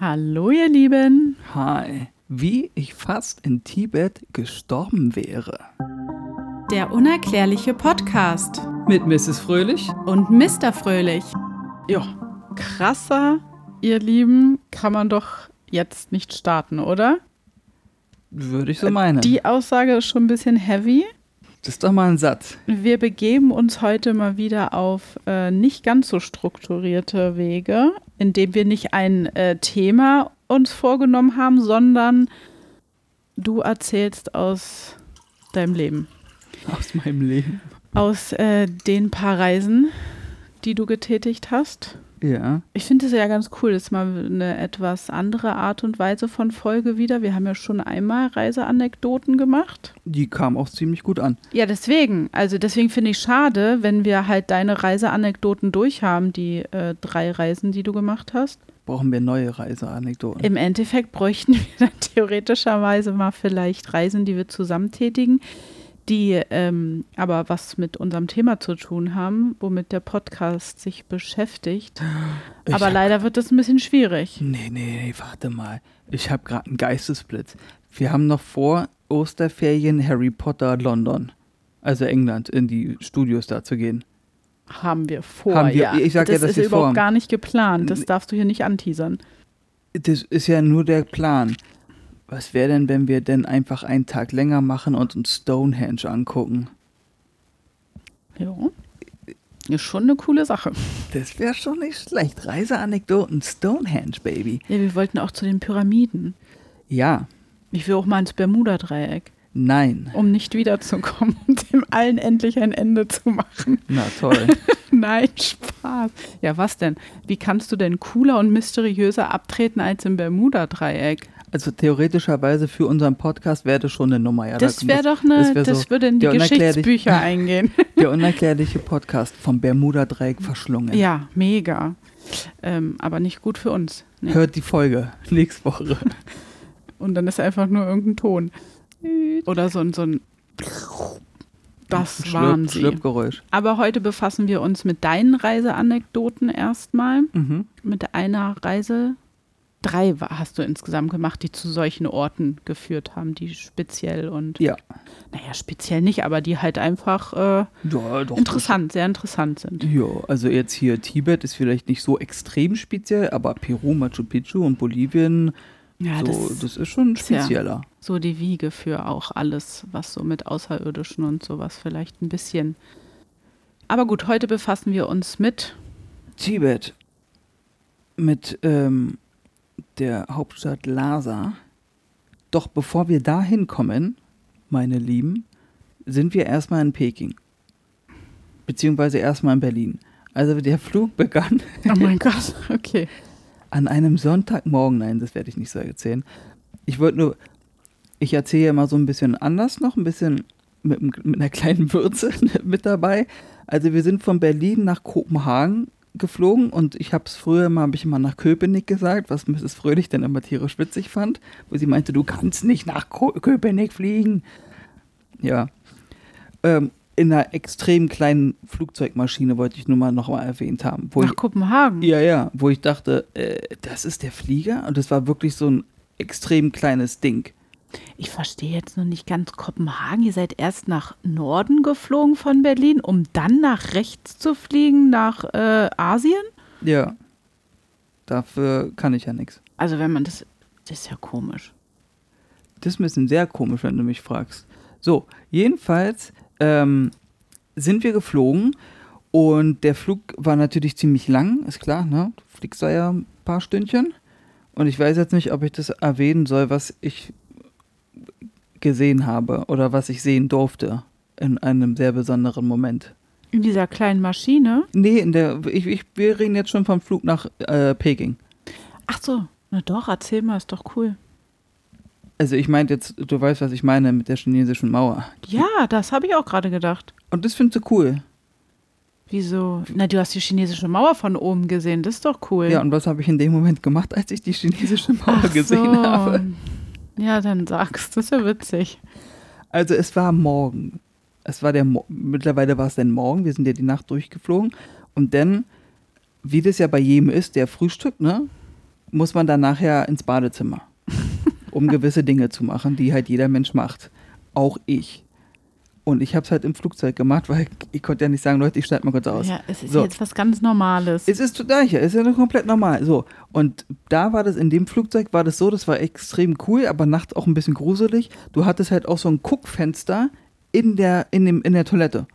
Hallo ihr Lieben. Hi. Wie ich fast in Tibet gestorben wäre. Der unerklärliche Podcast. Mit Mrs. Fröhlich und Mr. Fröhlich. Ja, krasser, ihr Lieben, kann man doch jetzt nicht starten, oder? Würde ich so meinen. Die Aussage ist schon ein bisschen heavy. Das ist doch mal ein Satz. Wir begeben uns heute mal wieder auf äh, nicht ganz so strukturierte Wege, indem wir nicht ein äh, Thema uns vorgenommen haben, sondern du erzählst aus deinem Leben. Aus meinem Leben. Aus äh, den paar Reisen, die du getätigt hast. Ja. Ich finde es ja ganz cool. Das ist mal eine etwas andere Art und Weise von Folge wieder. Wir haben ja schon einmal Reiseanekdoten gemacht. Die kam auch ziemlich gut an. Ja, deswegen. Also deswegen finde ich schade, wenn wir halt deine Reiseanekdoten durchhaben, die äh, drei Reisen, die du gemacht hast. Brauchen wir neue Reiseanekdoten? Im Endeffekt bräuchten wir dann theoretischerweise mal vielleicht Reisen, die wir zusammen tätigen die ähm, aber was mit unserem Thema zu tun haben, womit der Podcast sich beschäftigt. Ich aber leider wird das ein bisschen schwierig. Nee, nee, nee, warte mal. Ich habe gerade einen Geistesblitz. Wir haben noch vor Osterferien Harry Potter London, also England, in die Studios da zu gehen. Haben wir vor, haben wir, ja. Ich sag das ja, das ist überhaupt gar nicht geplant. Das darfst du hier nicht anteasern. Das ist ja nur der Plan. Was wäre denn, wenn wir denn einfach einen Tag länger machen und uns Stonehenge angucken? Ja. Ist schon eine coole Sache. Das wäre schon nicht schlecht. Reiseanekdoten Stonehenge, Baby. Ja, wir wollten auch zu den Pyramiden. Ja. Ich will auch mal ins Bermuda-Dreieck. Nein. Um nicht wiederzukommen und dem allen endlich ein Ende zu machen. Na toll. Nein, Spaß. Ja, was denn? Wie kannst du denn cooler und mysteriöser abtreten als im Bermuda-Dreieck? Also theoretischerweise für unseren Podcast wäre das schon eine Nummer. Ja, das wäre doch eine, das, wär das so würde in die Geschichtsbücher eingehen. Der unerklärliche Podcast vom Bermuda-Dreieck verschlungen. Ja, mega. Ähm, aber nicht gut für uns. Nee. Hört die Folge nächste Woche. Und dann ist einfach nur irgendein Ton. Oder so, so ein das Schlürp, waren sie. Schlürpgeräusch. Aber heute befassen wir uns mit deinen Reiseanekdoten erstmal. Mhm. Mit einer Reise, drei hast du insgesamt gemacht, die zu solchen Orten geführt haben, die speziell und. Ja. Naja, speziell nicht, aber die halt einfach äh, ja, doch, interessant, sehr interessant sind. Ja, also jetzt hier Tibet ist vielleicht nicht so extrem speziell, aber Peru, Machu Picchu und Bolivien. Ja, so, das, das, ist schon spezieller. Ja so die Wiege für auch alles, was so mit Außerirdischen und sowas vielleicht ein bisschen. Aber gut, heute befassen wir uns mit Tibet, mit ähm, der Hauptstadt Lhasa. Doch bevor wir da hinkommen, meine Lieben, sind wir erstmal in Peking. Beziehungsweise erstmal in Berlin. Also der Flug begann. Oh mein Gott, okay. An einem Sonntagmorgen, nein, das werde ich nicht so erzählen. Ich wollte nur, ich erzähle ja mal so ein bisschen anders noch, ein bisschen mit, mit einer kleinen Würze mit dabei. Also wir sind von Berlin nach Kopenhagen geflogen und ich habe es früher mal, habe ich mal nach Köpenick gesagt, was Mrs. Fröhlich dann immer tierisch witzig fand, wo sie meinte, du kannst nicht nach Ko Köpenick fliegen. Ja. Ähm, in einer extrem kleinen Flugzeugmaschine wollte ich nur mal noch mal erwähnt haben. nach ich, Kopenhagen? Ja, ja, wo ich dachte, äh, das ist der Flieger und das war wirklich so ein extrem kleines Ding. Ich verstehe jetzt noch nicht ganz Kopenhagen. Ihr seid erst nach Norden geflogen von Berlin, um dann nach rechts zu fliegen, nach äh, Asien? Ja. Dafür kann ich ja nichts. Also wenn man das, das ist ja komisch. Das ist ein bisschen sehr komisch, wenn du mich fragst. So, jedenfalls ähm, sind wir geflogen und der Flug war natürlich ziemlich lang, ist klar, ne? Du fliegst da ja ein paar Stündchen. Und ich weiß jetzt nicht, ob ich das erwähnen soll, was ich gesehen habe oder was ich sehen durfte in einem sehr besonderen Moment. In dieser kleinen Maschine? Nee, in der, ich, ich, wir reden jetzt schon vom Flug nach äh, Peking. Ach so, na doch, erzähl mal, ist doch cool. Also ich meinte jetzt, du weißt, was ich meine mit der chinesischen Mauer. Ja, das habe ich auch gerade gedacht. Und das findest du cool. Wieso? Na, du hast die chinesische Mauer von oben gesehen, das ist doch cool. Ja, und was habe ich in dem Moment gemacht, als ich die chinesische Mauer Ach gesehen so. habe? Ja, dann sagst du, das ist ja witzig. Also es war morgen. Es war der, Mo mittlerweile war es dann morgen, wir sind ja die Nacht durchgeflogen. Und dann, wie das ja bei jedem ist, der Frühstück, ne? muss man dann nachher ins Badezimmer, um gewisse Dinge zu machen, die halt jeder Mensch macht. Auch ich. Und ich habe es halt im Flugzeug gemacht, weil ich konnte ja nicht sagen, Leute, ich schneide mal kurz aus. Ja, es ist So. jetzt was ganz Normales. Es ist total, ja, es ist ja komplett normal. So. Und da war das, in dem Flugzeug war das so, das war extrem cool, aber nachts auch ein bisschen gruselig. Du hattest halt auch so ein Guckfenster in der, in dem, in der Toilette.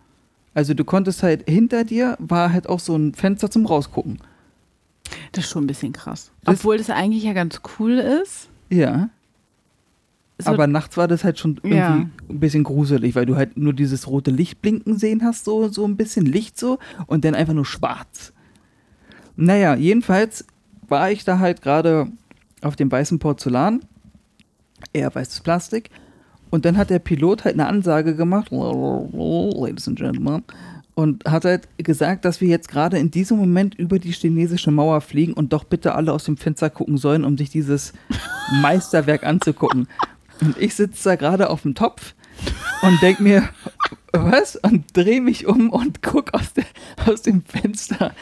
Also du konntest halt, hinter dir war halt auch so ein Fenster zum Rausgucken. Das ist schon ein bisschen krass. Das- Obwohl das eigentlich ja ganz cool ist. Ja. Aber nachts war das halt schon irgendwie Ja. ein bisschen gruselig, weil du halt nur dieses rote Licht blinken sehen hast, so, so ein bisschen Licht so und dann einfach nur schwarz. Naja, jedenfalls war ich da halt gerade auf dem weißen Porzellan, eher weißes Plastik, und dann hat der Pilot halt eine Ansage gemacht, Ladies and Gentlemen, und hat halt gesagt, dass wir jetzt gerade in diesem Moment über die chinesische Mauer fliegen und doch bitte alle aus dem Fenster gucken sollen, um sich dieses Meisterwerk anzugucken. Und ich sitze da gerade auf dem Topf und denk mir, was? Und drehe mich um und guck aus, der, aus dem Fenster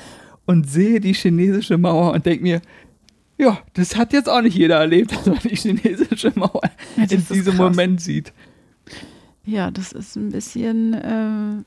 und sehe die chinesische Mauer und denk mir, ja, das hat jetzt auch nicht jeder erlebt, dass man die chinesische Mauer Ja, in diesem krass. Moment sieht. Ja, das ist ein bisschen. Äh,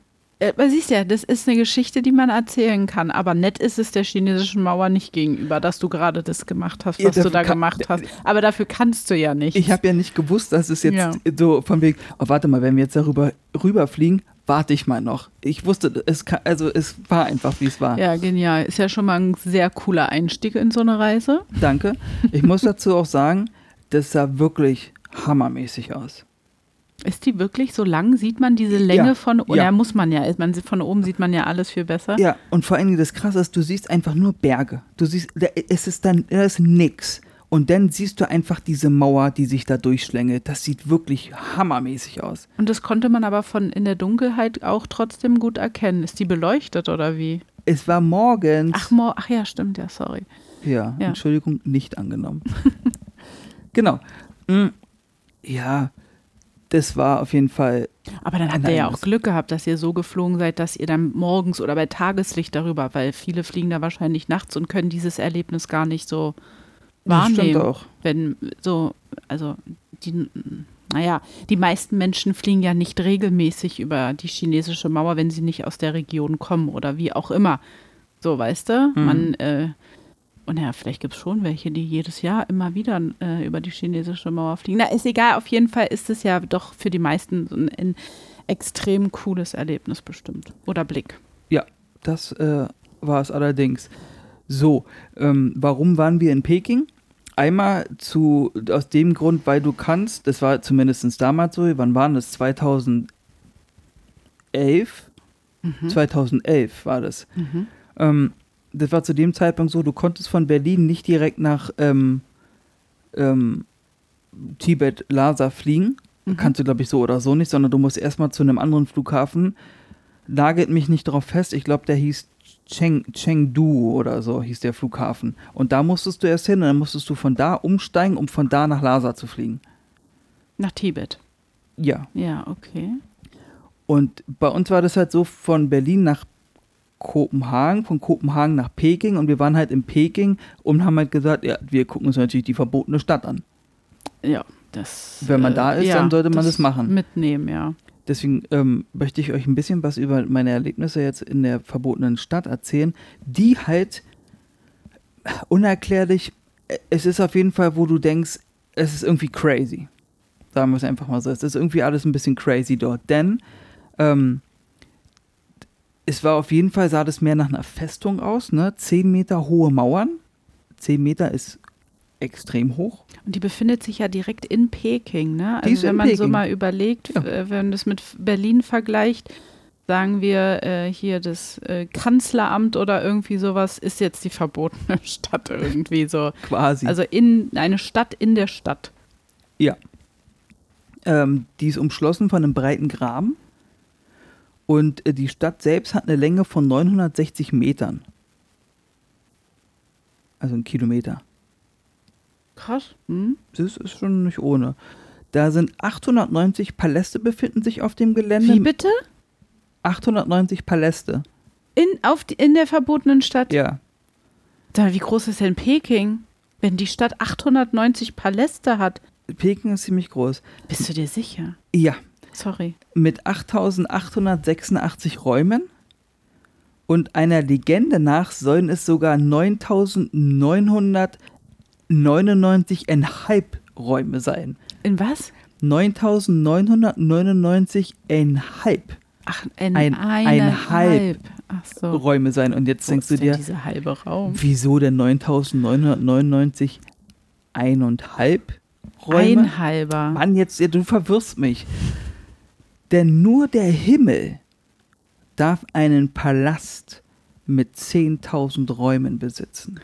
man siehst ja, das ist eine Geschichte, die man erzählen kann. Aber nett ist es der chinesischen Mauer nicht gegenüber, dass du gerade das gemacht hast, Ja, was du dafür da kann- gemacht hast. Aber dafür kannst du ja nicht. Ich habe ja nicht gewusst, dass es jetzt Ja. so von wegen, oh, warte mal, wenn wir jetzt darüber rüberfliegen, warte ich mal noch. Ich wusste, es kann, also es war einfach, wie es war. Ja, genial. Ist ja schon mal ein sehr cooler Einstieg in so eine Reise. Danke. Ich muss dazu auch sagen, das sah wirklich hammermäßig aus. Ist die wirklich so lang? Sieht man diese Länge Ja, von oben? ja. Muss man ja. Man, sieht- von oben sieht man ja alles viel besser. Ja, und vor allen Dingen das Krasse ist, du siehst einfach nur Berge. Du siehst, da, es ist dann, da ist nix. Und dann siehst du einfach diese Mauer, die sich da durchschlängelt. Das sieht wirklich hammermäßig aus. Und das konnte man aber von in der Dunkelheit auch trotzdem gut erkennen. Ist die beleuchtet oder wie? Es war morgens. Ach, mo ach ja, stimmt, ja, sorry. Ja, Ja. Entschuldigung, nicht angenommen. genau. Mm, Ja, das war auf jeden Fall. Aber dann habt Nein, ihr ja das- auch Glück gehabt, dass ihr so geflogen seid, dass ihr dann morgens oder bei Tageslicht darüber, weil viele fliegen da wahrscheinlich nachts und können dieses Erlebnis gar nicht so Das wahrnehmen. auch. Wenn so, also die, naja, die meisten Menschen fliegen ja nicht regelmäßig über die chinesische Mauer, wenn sie nicht aus der Region kommen oder wie auch immer. So, weißt du? Mhm. Man, äh, und ja, vielleicht gibt es schon welche, die jedes Jahr immer wieder äh, über die chinesische Mauer fliegen. Na, ist egal, auf jeden Fall ist es ja doch für die meisten so ein, ein extrem cooles Erlebnis bestimmt. Oder Blick. Ja, das äh, war es allerdings. So, ähm, warum waren wir in Peking? Einmal zu, aus dem Grund, weil du kannst, das war zumindest damals so, wann waren das? 2011? 2011 war das. Mhm. Ähm, das war zu dem Zeitpunkt so, du konntest von Berlin nicht direkt nach ähm, ähm, Tibet, Lhasa fliegen. Mhm. Kannst du, glaube ich, so oder so nicht, sondern du musst erstmal zu einem anderen Flughafen. Nagelt mich nicht darauf fest. Ich glaube, der hieß Cheng, Chengdu oder so hieß der Flughafen. Und da musstest du erst hin und dann musstest du von da umsteigen, um von da nach Lhasa zu fliegen. Nach Tibet. Ja. Ja, okay. Und bei uns war das halt so von Berlin nach Kopenhagen, von Kopenhagen nach Peking und wir waren halt in Peking und haben halt gesagt, ja, wir gucken uns natürlich die verbotene Stadt an. Ja, das. Wenn man da ist, dann sollte man das machen. Mitnehmen, ja. Deswegen ähm, möchte ich euch ein bisschen was über meine Erlebnisse jetzt in der verbotenen Stadt erzählen, die halt unerklärlich, äh, es ist auf jeden Fall, wo du denkst, es ist irgendwie crazy. Sagen wir es einfach mal so. Es ist irgendwie alles ein bisschen crazy dort. Denn ähm, es war auf jeden Fall, sah das mehr nach einer Festung aus, ne? Zehn Meter hohe Mauern. Zehn Meter ist extrem hoch. Und die befindet sich ja direkt in Peking, ne? Also wenn man so Peking. mal überlegt, Ja. äh, wenn man das mit Berlin vergleicht, sagen wir äh, hier das äh, Kanzleramt oder irgendwie sowas, ist jetzt die verbotene Stadt irgendwie so. Quasi. Also in eine Stadt in der Stadt. Ja. Ähm, die ist umschlossen von einem breiten Graben. Und äh, die Stadt selbst hat eine Länge von 960 Metern. Also ein Kilometer. Krass. Hm? Das ist schon nicht ohne. Da sind 890 Paläste befinden sich auf dem Gelände. Wie bitte? 890 Paläste. In, auf die, in der verbotenen Stadt? Ja. Sag mal, wie groß ist denn Peking? Wenn die Stadt 890 Paläste hat, Peking ist ziemlich groß. bist du dir sicher? Ja, Sorry. mit 8886 Räumen und einer Legende nach sollen es sogar 9999,5 Räume sein. In was? 9999,5 Ach, in Ein- ein halb. Ach so. Räume sein. Und jetzt Wo denkst du dir, dieser halbe Raum? wieso denn 9999 eineinhalb Räume? Ein halber. Mann, jetzt, ja, du verwirrst mich. Denn nur der Himmel darf einen Palast mit 10.000 Räumen besitzen.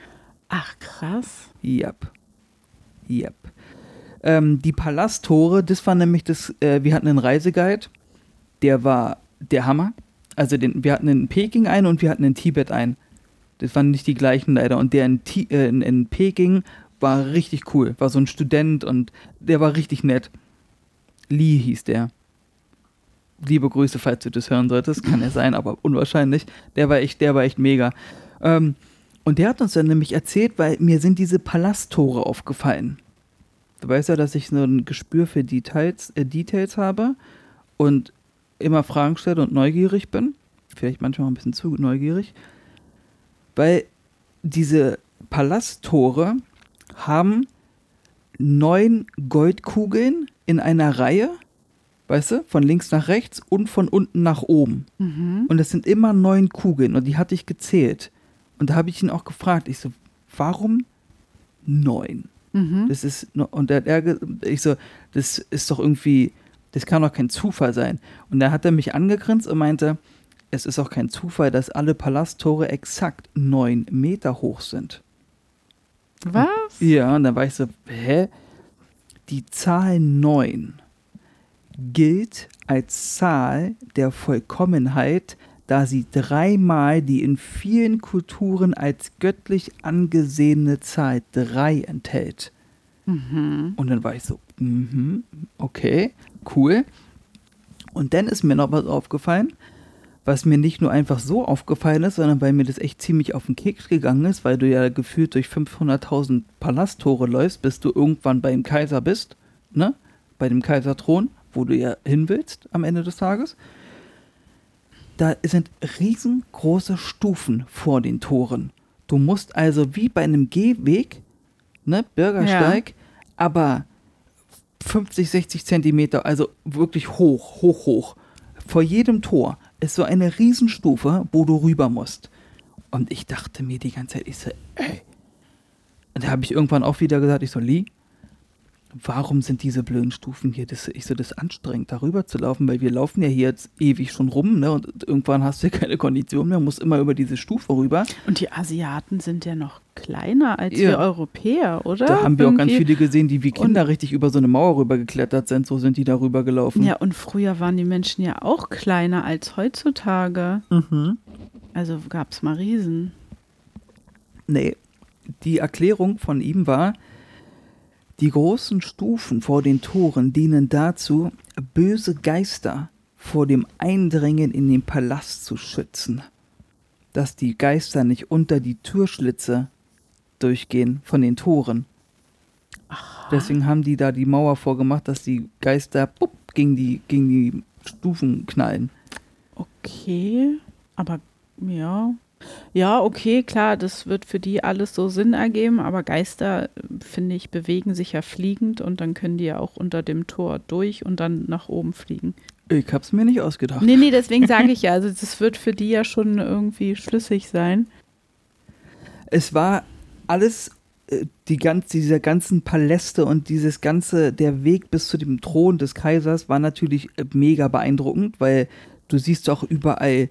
Ach, krass. Yep. Yep. Ähm, die Palasttore, das war nämlich das, äh, wir hatten einen Reiseguide, der war der Hammer. Also den, wir hatten in Peking einen und wir hatten in Tibet einen. Das waren nicht die gleichen leider. Und der in, Ti äh, in, in Peking war richtig cool. War so ein Student und der war richtig nett. Lee hieß der. Liebe Grüße, falls du das hören solltest. Kann er sein, aber unwahrscheinlich. Der war echt, der war echt mega. Ähm, und der hat uns dann nämlich erzählt, weil mir sind diese Palasttore aufgefallen. Du weißt ja, dass ich so ein Gespür für Details, äh, Details habe und immer Fragen stelle und neugierig bin. Vielleicht manchmal auch ein bisschen zu neugierig. Weil diese Palasttore haben neun Goldkugeln in einer Reihe, weißt du, von links nach rechts und von unten nach oben. Mhm. Und das sind immer neun Kugeln und die hatte ich gezählt. Und da habe ich ihn auch gefragt, ich so, warum neun? Mhm. Das ist, und er, er, ich so, das ist doch irgendwie, das kann doch kein Zufall sein. Und da hat er mich angegrinst und meinte, es ist auch kein Zufall, dass alle Palasttore exakt neun Meter hoch sind. Was? Ja, und dann war ich so, hä? Die Zahl 9 gilt als Zahl der Vollkommenheit, da sie dreimal die in vielen Kulturen als göttlich angesehene Zahl 3 enthält. Mhm. Und dann war ich so, mhm, okay, cool. Und dann ist mir noch was aufgefallen, was mir nicht nur einfach so aufgefallen ist, sondern weil mir das echt ziemlich auf den Keks gegangen ist, weil du ja gefühlt durch 500.000 Palasttore läufst, bis du irgendwann beim Kaiser bist, ne? Bei dem Kaiserthron, wo du ja hin willst am Ende des Tages. Da sind riesengroße Stufen vor den Toren. Du musst also wie bei einem Gehweg, ne, Bürgersteig, aber 50, 60 Zentimeter, also wirklich hoch, hoch, hoch. Vor jedem Tor ist so eine Riesenstufe, wo du rüber musst. Und ich dachte mir die ganze Zeit, ich so, ey. Und da habe ich irgendwann auch wieder gesagt, ich so, Lee, warum sind diese blöden Stufen hier? Das, ich so, das ist anstrengend, darüber zu laufen, weil wir laufen ja hier jetzt ewig schon rum, ne? Und irgendwann hast du ja keine Kondition mehr, musst immer über diese Stufe rüber. Und die Asiaten sind ja noch kleiner als Ja. wir Europäer, oder? Da haben wir auch ganz Irgendwie. viele gesehen, die wie Kinder richtig über so eine Mauer rübergeklettert sind, so sind die da rüber gelaufen. Ja, und früher waren die Menschen ja auch kleiner als heutzutage. Mhm. Also gab es mal Riesen. Nee, die Erklärung von ihm war, die großen Stufen vor den Toren dienen dazu, böse Geister vor dem Eindringen in den Palast zu schützen. Dass die Geister nicht unter die Türschlitze durchgehen von den Toren. Deswegen haben die da die Mauer vorgemacht, dass die Geister pup, gegen, die, gegen die Stufen knallen. Okay, aber ja. Ja, okay, klar, das wird für die alles so Sinn ergeben, aber Geister, finde ich, bewegen sich ja fliegend und dann können die ja auch unter dem Tor durch und dann nach oben fliegen. Ich hab's mir nicht ausgedacht. Nee, nee, deswegen sage ich ja, also das wird für die ja schon irgendwie schlüssig sein. es war alles, äh, die ganz, diese ganzen Paläste und dieses ganze, der Weg bis zu dem Thron des Kaisers war natürlich äh, mega beeindruckend, weil du siehst auch überall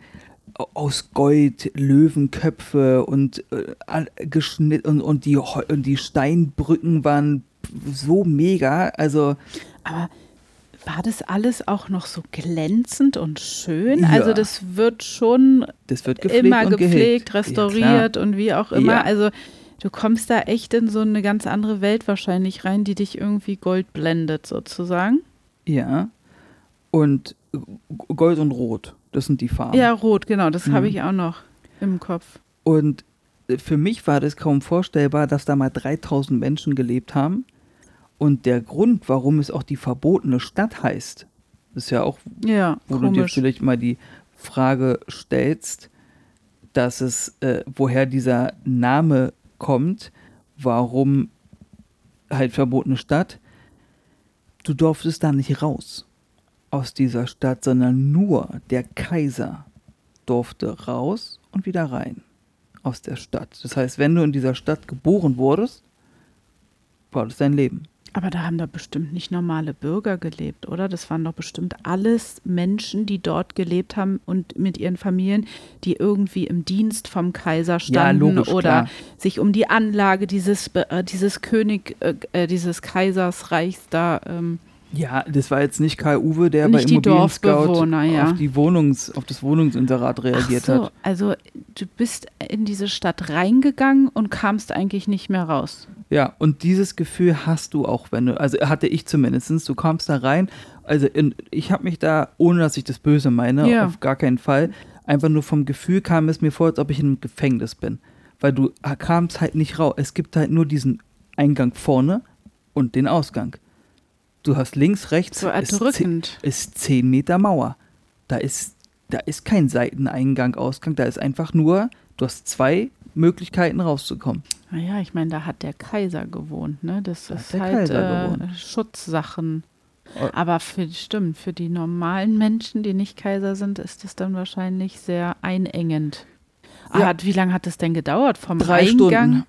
aus Gold Löwenköpfe und äh, all- geschnitt und, und, die, und die Steinbrücken waren so mega. Also Aber war das alles auch noch so glänzend und schön? Ja. Also das wird schon das wird gepflegt immer gepflegt, restauriert und wie auch immer. Ja. Also du kommst da echt in so eine ganz andere Welt wahrscheinlich rein, die dich irgendwie Gold blendet sozusagen. Ja, ja. Und Gold und Rot, das sind die Farben. Ja, rot, genau, das Mhm. habe ich auch noch im Kopf. Und für mich war das kaum vorstellbar, dass da mal 3000 Menschen gelebt haben. Und der Grund, warum es auch die verbotene Stadt heißt, ist ja auch, Ja, wo du dir komisch. vielleicht mal die Frage stellst, dass es, äh, woher dieser Name kommt, warum halt verbotene Stadt. Du durftest da nicht raus aus dieser Stadt, sondern nur der Kaiser durfte raus und wieder rein aus der Stadt. Das heißt, wenn du in dieser Stadt geboren wurdest, war das dein Leben. Aber da haben da bestimmt nicht normale Bürger gelebt, oder? Das waren doch bestimmt alles Menschen, die dort gelebt haben und mit ihren Familien, die irgendwie im Dienst vom Kaiser standen logisch, oder klar. sich um die Anlage dieses, äh, dieses König, äh, äh, dieses Kaisersreichs da. Ähm, Ja, das war jetzt nicht Karl Uwe, der Nicht bei Immobilien Scout ja. auf, die Wohnungs, auf das Wohnungsinserat reagiert so, hat. also du bist in diese Stadt reingegangen und kamst eigentlich nicht mehr raus. Ja, und dieses Gefühl hast du auch, wenn du, also hatte ich zumindest, du kommst da rein, also in, ich habe mich da, ohne dass ich das Böse meine, Ja. auf gar keinen Fall, einfach nur vom Gefühl kam es mir vor, als ob ich in einem Gefängnis bin. Weil du kamst halt nicht raus. Es gibt halt nur diesen Eingang vorne und den Ausgang. Du hast links, rechts, So ist zehn- erdrückend. ist 10 Meter Mauer. Da ist, da ist kein Seiteneingang, Ausgang, da ist einfach nur, du hast zwei Möglichkeiten rauszukommen. Naja, ich meine, da hat der Kaiser gewohnt, ne? Das Da ist der halt äh. Schutzsachen. Oh. Aber für, stimmt, für die normalen Menschen, die nicht Kaiser sind, ist das dann wahrscheinlich sehr einengend. Ah, Ja. hat, wie lange hat es denn gedauert? Vom Drei Eingang Stunden.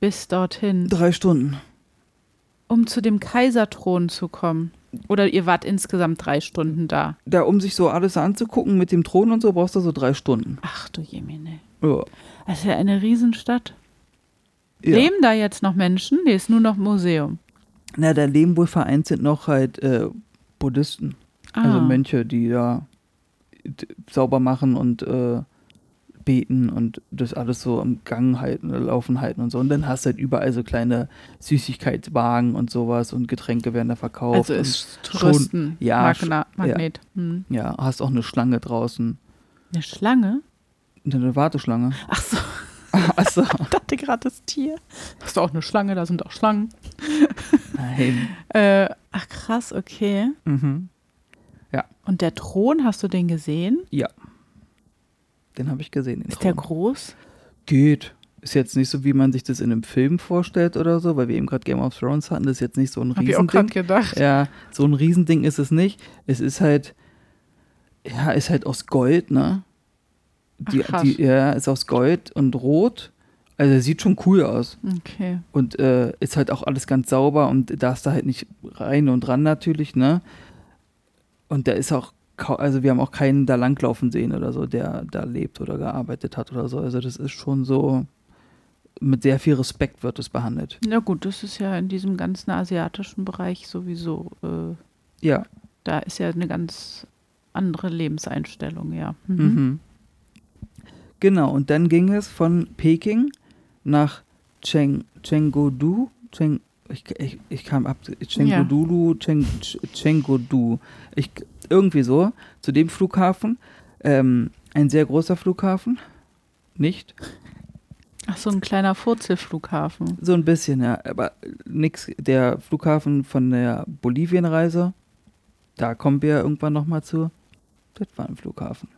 bis dorthin, Drei Stunden. Um zu dem Kaiserthron zu kommen? Oder ihr wart insgesamt drei Stunden da? Da, um sich so alles anzugucken mit dem Thron und so, brauchst du so drei Stunden. Ach du Jemine. Ja. Das ist ja eine Riesenstadt. ja. Leben da jetzt noch Menschen? Nee, ist nur noch Museum. Na, da leben wohl vereinzelt noch halt äh, Buddhisten. Also Ah. Mönche, die da sauber machen und äh, beten und das alles so im Gang halten, oder laufen halten und so. Und dann hast du halt überall so kleine Süßigkeitswagen und sowas und Getränke werden da verkauft. Also ist schon- Touristen ja, Magna, Magnet. Hm. und, ja, hast auch eine Schlange draußen. Eine Schlange? Eine Warteschlange. Ach so, Achso. ich dachte gerade das Tier. Das ist auch eine Schlange, da sind auch Schlangen. Nein. Äh, ach krass, okay. Mhm. Und der Thron, hast du den gesehen? Ja. Den habe ich gesehen. Ist der Thron. groß? Geht. Ist jetzt nicht so, wie man sich das in einem Film vorstellt oder so, weil wir eben gerade Game of Thrones hatten. Das ist jetzt nicht so ein Hab ich auch gerade Riesending. gedacht. Ja, so ein Riesending ist es nicht. Es ist halt, ja, ist halt aus Gold, ne? Die, Ach, die, ja, ist aus Gold und Rot. Also sieht schon cool aus. Okay. Und äh, ist halt auch alles ganz sauber und da ist da halt nicht rein und ran natürlich, ne? Und da ist auch, also wir haben auch keinen da langlaufen sehen oder so, der da lebt oder gearbeitet hat oder so. Also das ist schon so, mit sehr viel Respekt wird es behandelt. Na gut, das ist ja in diesem ganzen asiatischen Bereich sowieso. Äh, Ja. da ist ja eine ganz andere Lebenseinstellung, ja. Mhm. Mhm. Genau, und dann ging es von Peking nach Cheng, Chengdu. Cheng, ich, ich, ich kam ab Chengdu, Cheng, Ch- Chengdu. Ich, irgendwie so, zu dem Flughafen. Ähm, ein sehr großer Flughafen. Nicht? Ach, so ein kleiner Furzelflughafen. So ein bisschen, ja. Aber nix. Der Flughafen von der Bolivienreise, da kommen wir irgendwann nochmal zu. Das war ein Flughafen.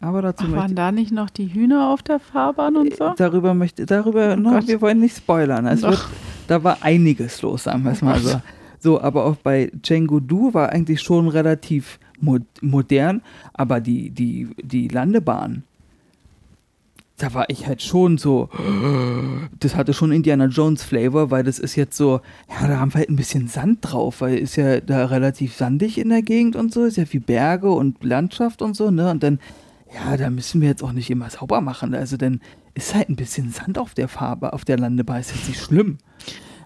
Aber dazu Ach, waren da nicht noch die Hühner auf der Fahrbahn und so? Darüber möchte, darüber, Oh no, Gott. wir wollen nicht spoilern. Es wird, da war einiges los, sagen wir es mal so. So, aber auch bei Chengdu war eigentlich schon relativ mo modern, aber die, die, die Landebahn, da war ich halt schon so, das hatte schon Indiana Jones Flavor, weil das ist jetzt so, ja, da haben wir halt ein bisschen Sand drauf, weil ist ja da relativ sandig in der Gegend und so, ist ja viel Berge und Landschaft und so, ne? Und dann, ja, da müssen wir jetzt auch nicht immer sauber machen. Also dann ist halt ein bisschen Sand auf der Farbe, auf der Landebahn, ist jetzt nicht schlimm.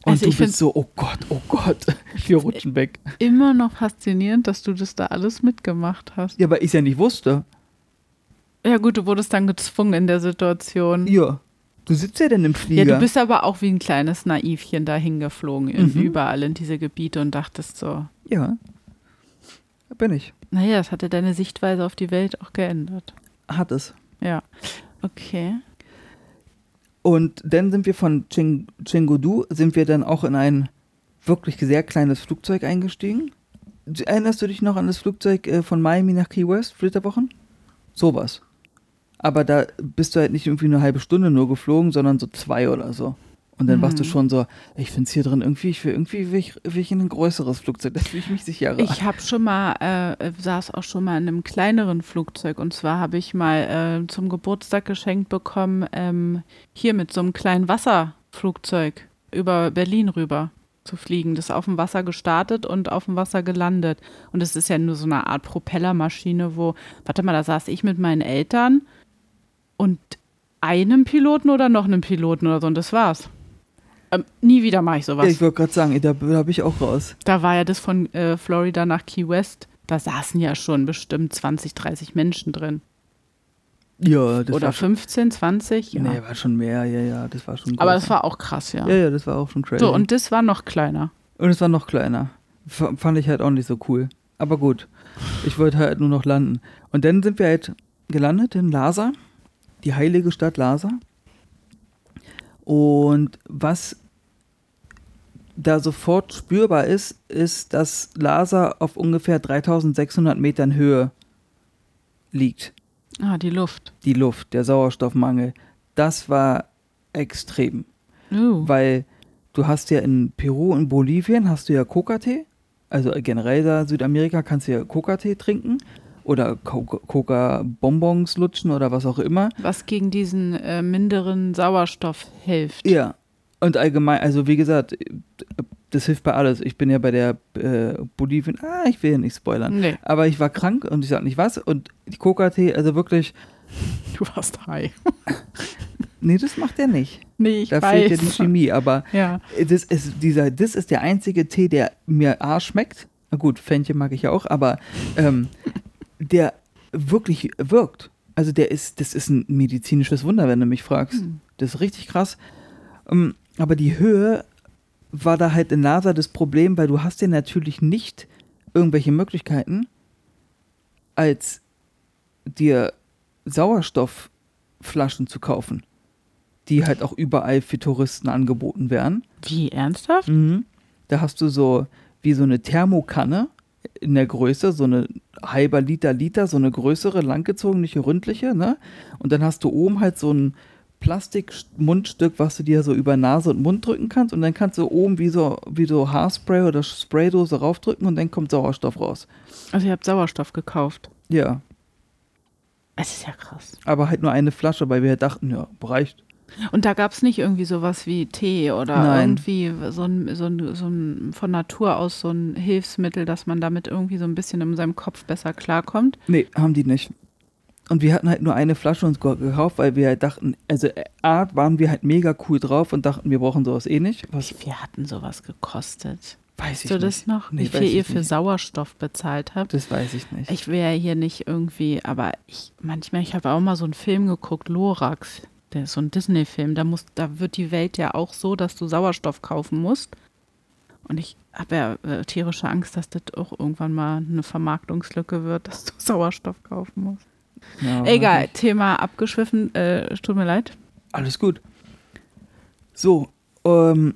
Und Also du bist so, oh Gott, oh Gott, wir rutschen weg. Immer noch faszinierend, dass du das da alles mitgemacht hast. Ja, weil ich es ja nicht wusste. Ja gut, du wurdest dann gezwungen in der Situation. Ja, du sitzt ja denn im Ja, Flieger. du bist aber auch wie ein kleines Naivchen dahin geflogen, in, Mhm. überall in diese Gebiete und dachtest so, ja, da bin ich. naja, das hatte deine Sichtweise auf die Welt auch geändert. Hat es. Ja. Okay. Und dann sind wir von Chingudu, sind wir dann auch in ein wirklich sehr kleines Flugzeug eingestiegen. Erinnerst du dich noch an das Flugzeug äh, von Miami nach Key West, Flitterwochen? Sowas. Aber da bist du halt nicht irgendwie eine halbe Stunde nur geflogen, sondern so zwei oder so. Und dann warst du Mhm. schon so, ich finde es hier drin irgendwie, ich will irgendwie will ich, will ich in ein größeres Flugzeug, das fühle ich mich sicherer. Ich habe schon mal, äh, saß auch schon mal in einem kleineren Flugzeug und zwar habe ich mal äh, zum Geburtstag geschenkt bekommen, ähm, hier mit so einem kleinen Wasserflugzeug über Berlin rüber zu fliegen. Das ist auf dem Wasser gestartet und auf dem Wasser gelandet. Und es ist ja nur so eine Art Propellermaschine, wo, warte mal, da saß ich mit meinen Eltern und einem Piloten oder noch einem Piloten oder so und das war's. Ähm, nie wieder mache ich sowas. Ich wollte gerade sagen, da, da bin ich auch raus. Da war ja das von äh, Florida nach Key West. Da saßen ja schon bestimmt 20, 30 Menschen drin. Ja, das Oder war schon, 15, 20. Ja. nee, war schon mehr, ja, ja, das war schon Aber groß. das war auch krass, ja. ja, ja, das war auch schon crazy. So, und das war noch kleiner. Und es war noch kleiner. F fand ich halt auch nicht so cool. Aber gut, ich wollte halt nur noch landen. Und dann sind wir halt gelandet in Lhasa, die heilige Stadt Lhasa. Und was da sofort spürbar ist, ist, dass Lhasa auf ungefähr 3600 Metern Höhe liegt. Ah, die Luft. Die Luft, der Sauerstoffmangel. Das war extrem. Uh. Weil du hast ja in Peru und Bolivien hast du ja Coca-Tee. Also generell da Südamerika kannst du ja Coca-Tee trinken oder Co- Coca-Bonbons lutschen oder was auch immer. Was gegen diesen äh, minderen Sauerstoff hilft. Ja. Und allgemein, also wie gesagt, das hilft bei alles. Ich bin ja bei der äh, Bolivien, ah, ich will ja nicht spoilern. Nee, Aber ich war krank und ich sag nicht was. Und die Coca-Tee, also wirklich, du warst high. nee, das macht er nicht. Nee, ich Da weiß. fehlt ja die Chemie, aber Ja. Das ist, dieser, das ist der einzige Tee, der mir A schmeckt. Na gut, Fenchel mag ich ja auch, aber ähm, der wirklich wirkt. Also der ist, das ist ein medizinisches Wunder, wenn du mich fragst. Hm. Das ist richtig krass. Ähm, aber die Höhe war da halt in NASA das Problem, weil du hast ja natürlich nicht irgendwelche Möglichkeiten, als dir Sauerstoffflaschen zu kaufen, die halt auch überall für Touristen angeboten werden. Wie, ernsthaft? Mhm. Da hast du so wie so eine Thermokanne in der Größe, so eine halber Liter Liter, so eine größere, langgezogene, nicht ründliche, ne? Und dann hast du oben halt so ein Plastikmundstück, was du dir so über Nase und Mund drücken kannst und dann kannst du oben wie so, wie so Haarspray oder Spraydose raufdrücken und dann kommt Sauerstoff raus. Also ihr habt Sauerstoff gekauft. Ja, Es ist ja krass. aber halt nur eine Flasche, weil wir dachten, ja, reicht. Und da gab es nicht irgendwie sowas wie Tee oder Nein. irgendwie so ein, so, ein, so ein von Natur aus so ein Hilfsmittel, dass man damit irgendwie so ein bisschen in seinem Kopf besser klarkommt. Nee, haben die nicht. Und wir hatten halt nur eine Flasche uns ge- gekauft, weil wir halt dachten, also äh, A, waren wir halt mega cool drauf und dachten, wir brauchen sowas eh nicht. Was Wie viel hatten sowas gekostet? weiß Weißt ich du nicht. das noch? Nee, Wie viel ihr für nicht. Sauerstoff bezahlt habt? Das weiß ich nicht. Ich ja hier nicht irgendwie, aber ich manchmal, ich habe auch mal so einen Film geguckt, Lorax. Der ist so ein Disney-Film. Da, muss, da wird die Welt ja auch so, dass du Sauerstoff kaufen musst. Und ich habe ja äh, tierische Angst, dass das auch irgendwann mal eine Vermarktungslücke wird, dass du Sauerstoff kaufen musst. Ja, Egal, weiß ich. Thema abgeschwiffen. Äh, tut mir leid. Alles gut. So, ähm,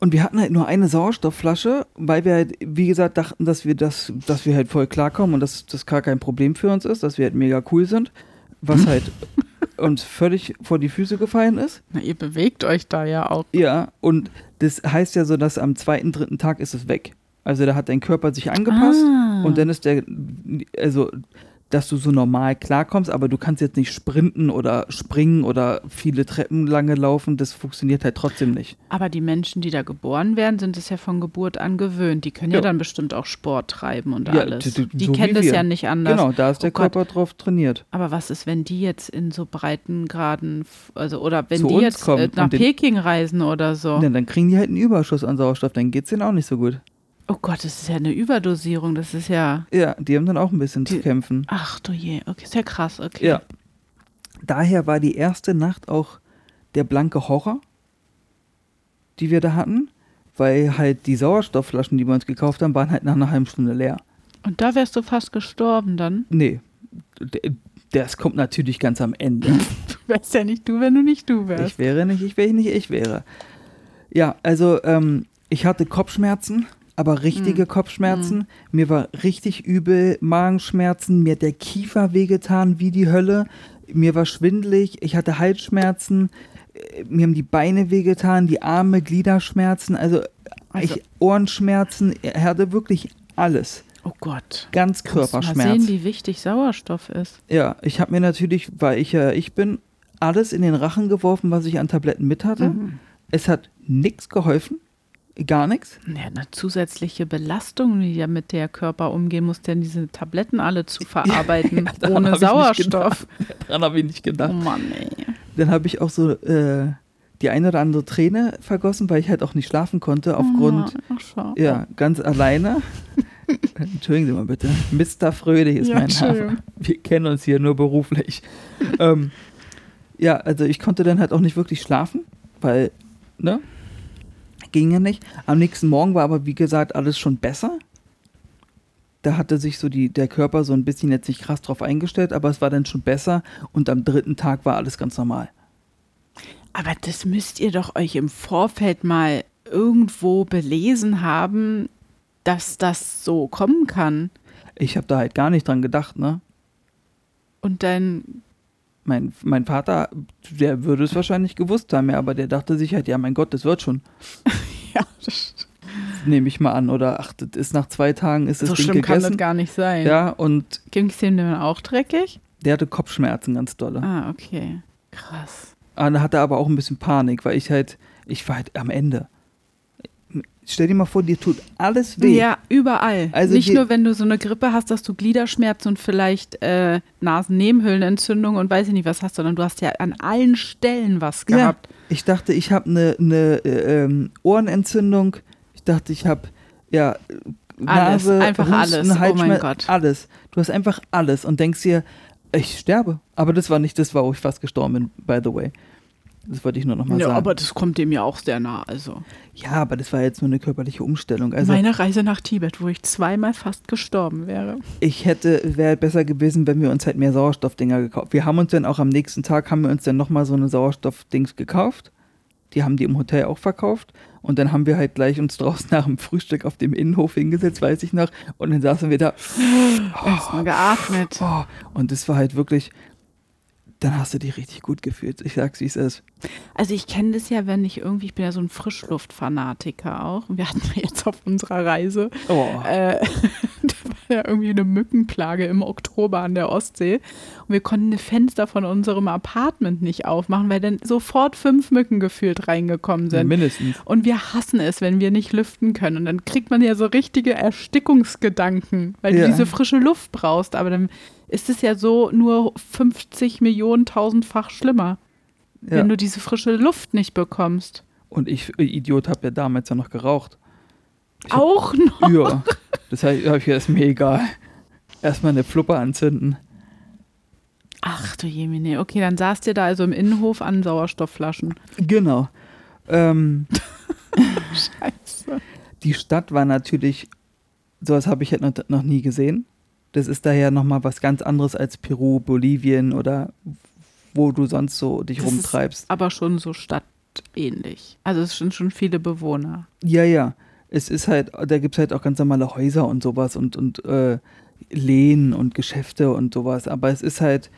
und wir hatten halt nur eine Sauerstoffflasche, weil wir halt, wie gesagt, dachten, dass wir das, dass wir halt voll klarkommen und dass das gar kein Problem für uns ist, dass wir halt mega cool sind, was halt uns völlig vor die Füße gefallen ist. Na, ihr bewegt euch da ja auch. Ja, und das heißt ja so, dass am zweiten, dritten Tag ist es weg. Also da hat dein Körper sich angepasst Ah. und dann ist der, also dass du so normal klarkommst, aber du kannst jetzt nicht sprinten oder springen oder viele Treppen lange laufen, das funktioniert halt trotzdem nicht. Aber die Menschen, die da geboren werden, sind es ja von Geburt an gewöhnt. Die können ja, Ja. dann bestimmt auch Sport treiben und Ja, alles. d- d- die so kennen das wir. ja nicht anders. Genau, da ist der Oh Gott. Körper drauf trainiert. Aber was ist, wenn die jetzt in so breiten Graden, also oder wenn Zu die jetzt kommen äh, nach Peking reisen oder so? Ja, dann kriegen die halt einen Überschuss an Sauerstoff, dann geht's denen auch nicht so gut. Oh Gott, das ist ja eine Überdosierung. Das ist ja. Ja, die haben dann auch ein bisschen zu Die- kämpfen. Ach du je, okay, ist ja krass, okay. Ja. Daher war die erste Nacht auch der blanke Horror, die wir da hatten, weil halt die Sauerstoffflaschen, die wir uns gekauft haben, waren halt nach einer halben Stunde leer. Und da wärst du fast gestorben dann. Nee, das kommt natürlich ganz am Ende. wärst ja nicht du, wenn du nicht du wärst. Ich wäre nicht, ich wäre nicht, ich wäre. Ja, also ähm, ich hatte Kopfschmerzen, aber richtige Mm. Kopfschmerzen. Mir war richtig übel, Magenschmerzen, mir hat der Kiefer wehgetan wie die Hölle. Mir war schwindelig, ich hatte Halsschmerzen, äh, mir haben die Beine wehgetan, die Arme, Gliederschmerzen, also, Also- ich, Ohrenschmerzen, er hatte wirklich alles. Oh Gott. Ganz du Mal Körperschmerz. sehen, wie wichtig Sauerstoff ist. Ja, ich habe mir natürlich, weil ich ja ich bin, alles in den Rachen geworfen, was ich an Tabletten mit hatte. Mhm. Es hat nichts geholfen, gar nichts. Ja, eine zusätzliche Belastung, die ja mit der Körper umgehen muss, denn diese Tabletten alle zu verarbeiten daran ohne Sauerstoff. Daran habe ich nicht Oh gedacht. Mann, ey. Dann habe ich auch so äh, die eine oder andere Träne vergossen, weil ich halt auch nicht schlafen konnte aufgrund, Oh, ach, schau. ja, ganz alleine. Entschuldigen Sie mal bitte. Mr. Fröhlich ist Ja, mein Name. Wir kennen uns hier nur beruflich. ähm, ja, also ich konnte dann halt auch nicht wirklich schlafen, weil, ne? Ging ja nicht. Am nächsten Morgen war aber, wie gesagt, alles schon besser. Da hatte sich so die, der Körper so ein bisschen jetzt nicht krass drauf eingestellt, aber es war dann schon besser und am dritten Tag war alles ganz normal. Aber das müsst ihr doch euch im Vorfeld mal irgendwo belesen haben, dass das so kommen kann. Ich habe da halt gar nicht dran gedacht, ne? Und dann, Mein, mein Vater, der würde es wahrscheinlich gewusst haben, ja, aber der dachte sich halt, ja, mein Gott, das wird schon. ja, das, Nehme ich mal an. Oder ach, das ist nach zwei Tagen ist das so Ding schlimm kann das gar nicht sein. Ja, und Ging es dem denn auch dreckig? der hatte Kopfschmerzen ganz dolle. Ah, okay. Krass. Ah, Da hatte er aber auch ein bisschen Panik, weil ich halt, ich war halt am Ende. Stell dir mal vor, dir tut alles weh. Ja, überall. Also Nicht nur, wenn du so eine Grippe hast, dass du Gliederschmerzen und vielleicht äh, Nasennebenhöhlenentzündung und weiß ich nicht was hast, sondern du hast ja an allen Stellen was Ja, gehabt. ich dachte, ich habe eine ne, äh, ähm, Ohrenentzündung. Ich dachte, ich habe ja äh, Alles, Nase, einfach Husten, alles. Oh mein Gott. Alles. Du hast einfach alles und denkst dir, ich sterbe. Aber das war nicht das, wo ich fast gestorben bin, by the way. Das wollte ich nur noch mal Ja, sagen. aber das kommt dem ja auch sehr nah. Also ja, aber das war jetzt nur eine körperliche Umstellung. Also meine Reise nach Tibet, wo ich zweimal fast gestorben wäre. ich hätte, wäre besser gewesen, wenn wir uns halt mehr Sauerstoffdinger gekauft. Wir haben uns dann auch am nächsten Tag haben wir uns dann nochmal so eine Sauerstoffdings gekauft. Die haben die im Hotel auch verkauft. Und dann haben wir halt gleich uns draußen nach dem Frühstück auf dem Innenhof hingesetzt, weiß ich noch. Und dann saßen wir da. Erstmal geatmet. Oh, und das war halt wirklich, dann hast du dich richtig gut gefühlt. Ich sag's, wie es ist. Also ich kenne das ja, wenn ich irgendwie, ich bin ja so ein Frischluftfanatiker auch. Und wir hatten jetzt auf unserer Reise Oh. äh, ja irgendwie eine Mückenplage im Oktober an der Ostsee. Und wir konnten die Fenster von unserem Apartment nicht aufmachen, weil dann sofort fünf Mücken gefühlt reingekommen sind. mindestens. Und wir hassen es, wenn wir nicht lüften können. Und dann kriegt man ja so richtige Erstickungsgedanken, weil Ja. du diese frische Luft brauchst. Aber dann ist es ja so nur 50 Millionen tausendfach schlimmer, Ja. wenn du diese frische Luft nicht bekommst. Und ich, Idiot, hab ja damals ja noch geraucht. Ich hab- Auch noch. Ja, das heißt, hab ich, ist mir egal. Erstmal eine Fluppe anzünden. Ach du Jemine. Okay, dann saßt ihr da also im Innenhof an Sauerstoffflaschen. Genau. Ähm, Scheiße. die Stadt war natürlich, sowas habe ich halt noch, noch nie gesehen. Das ist daher nochmal was ganz anderes als Peru, Bolivien oder wo du sonst so dich Das ist rumtreibst. aber schon so stadtähnlich. Also es sind schon viele Bewohner. Ja, ja. Es ist halt, da gibt es halt auch ganz normale Häuser und sowas und, und äh, Lehen und Geschäfte und sowas. Aber es ist halt